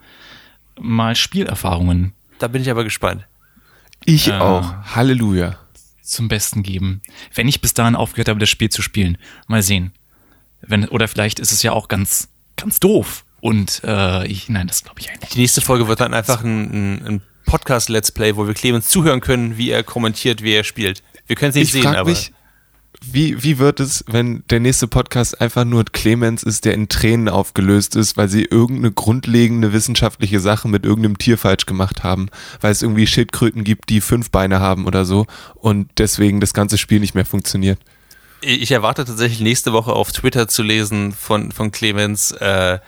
mal Spielerfahrungen Da bin ich aber gespannt. Ich Äh. auch. Halleluja. zum Besten geben. Wenn ich bis dahin aufgehört habe, das Spiel zu spielen. Mal sehen. Wenn, oder vielleicht ist es ja auch ganz, ganz doof. Und äh, ich, nein, das glaube ich eigentlich. Die nächste Folge wird dann einfach ein, ein, ein Podcast-Let's Play, wo wir Clemens zuhören können, wie er kommentiert, wie er spielt. Wir können es nicht Ich sehen, aber. mich, wie, wie wird es, wenn der nächste Podcast einfach nur Clemens ist, der in Tränen aufgelöst ist, weil sie irgendeine grundlegende wissenschaftliche Sache mit irgendeinem Tier falsch gemacht haben, weil es irgendwie Schildkröten gibt, die fünf Beine haben oder so und deswegen das ganze Spiel nicht mehr funktioniert. Ich erwarte tatsächlich nächste Woche auf Twitter zu lesen von, von Clemens, äh,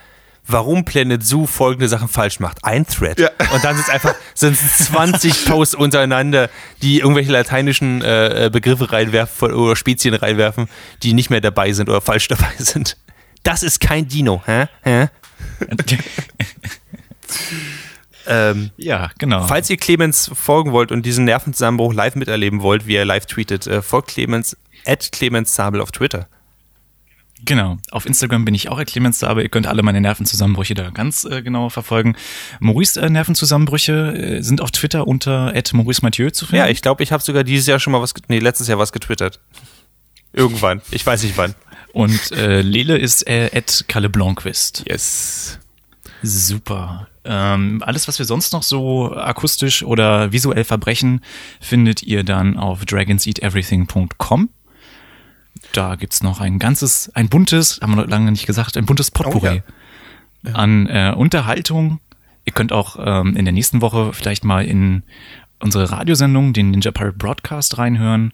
warum Planet Zoo folgende Sachen falsch macht. Ein Thread. Ja. Und dann sind es einfach sind 20 Posts untereinander, die irgendwelche lateinischen äh, Begriffe reinwerfen oder Spezien reinwerfen, die nicht mehr dabei sind oder falsch dabei sind. Das ist kein Dino, hä? hä? Ähm, ja, genau. Falls ihr Clemens folgen wollt und diesen Nervenzusammenbruch live miterleben wollt, wie er live tweetet, äh, folgt Clemens at Clemens Sabel auf Twitter. Genau. Auf Instagram bin ich auch Clemens aber ihr könnt alle meine Nervenzusammenbrüche da ganz äh, genau verfolgen. Maurice äh, Nervenzusammenbrüche äh, sind auf Twitter unter Maurice Mathieu zu finden. Ja, ich glaube, ich habe sogar dieses Jahr schon mal was, nee, letztes Jahr was getwittert. Irgendwann. Ich weiß nicht wann. Und äh, Lele ist äh, Kalle Blomqvist. Yes. Super. Ähm, alles, was wir sonst noch so akustisch oder visuell verbrechen, findet ihr dann auf dragonseateverything.com. Da gibt's noch ein ganzes, ein buntes, haben wir noch lange nicht gesagt, ein buntes Potpourri an äh, Unterhaltung. Ihr könnt auch ähm, in der nächsten Woche vielleicht mal in unsere Radiosendung, den Ninja Pirate Broadcast, reinhören.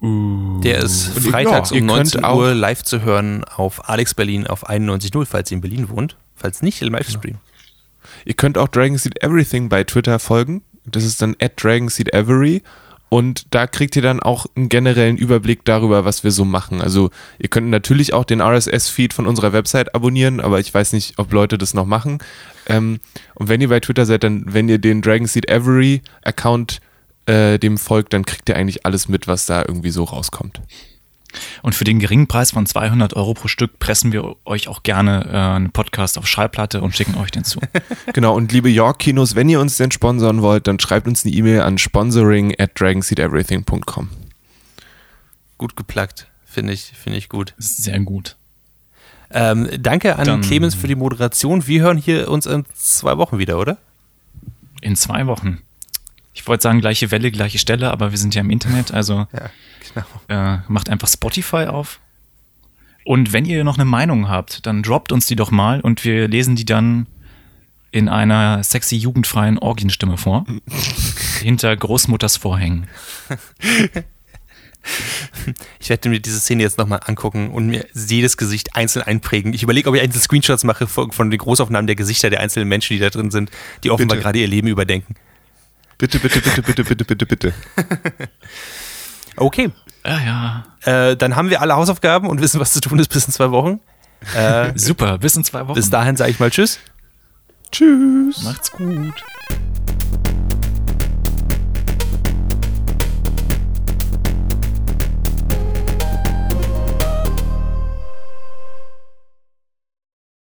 Der ist freitags ja, um könnt 19 auch- Uhr live zu hören auf Alex Berlin auf 91.0, falls ihr in Berlin wohnt. Falls nicht, im Livestream. Ihr könnt auch Dragon Seed Everything bei Twitter folgen. Das ist dann at Dragon Seed Every. Und da kriegt ihr dann auch einen generellen Überblick darüber, was wir so machen. Also ihr könnt natürlich auch den RSS-Feed von unserer Website abonnieren, aber ich weiß nicht, ob Leute das noch machen. Ähm, und wenn ihr bei Twitter seid, dann, wenn ihr den Dragon Seed Every Account äh, dem folgt, dann kriegt ihr eigentlich alles mit, was da irgendwie so rauskommt. Und für den geringen Preis von 200 Euro pro Stück pressen wir euch auch gerne äh, einen Podcast auf Schallplatte und schicken euch den zu. Genau, und liebe York-Kinos, wenn ihr uns denn sponsern wollt, dann schreibt uns eine E-Mail an sponsoring at dragonseedeverything.com. Gut geplagt. Finde ich, finde ich gut. Sehr gut. Ähm, danke an Dann- Clemens für die Moderation. Wir hören hier uns in zwei Wochen wieder, oder? In zwei Wochen. Ich wollte sagen, gleiche Welle, gleiche Stelle, aber wir sind ja im Internet, also Ja, genau. äh, macht einfach Spotify auf. Und wenn ihr noch eine Meinung habt, dann droppt uns die doch mal und wir lesen die dann in einer sexy jugendfreien Orgienstimme vor. hinter Großmutters Vorhängen. Ich werde mir diese Szene jetzt nochmal angucken und mir jedes Gesicht einzeln einprägen. Ich überlege, ob ich einzelne Screenshots mache von, den Großaufnahmen der Gesichter der einzelnen Menschen, die da drin sind, die offenbar Bitte. gerade ihr Leben überdenken. Bitte, bitte, bitte, bitte, bitte, bitte, bitte. Okay, Ja, ja. äh, dann haben wir alle Hausaufgaben und wissen, was zu tun ist bis in zwei Wochen. Äh, Super, bis in zwei Wochen. bis dahin sage ich mal Tschüss. Tschüss. Macht's gut.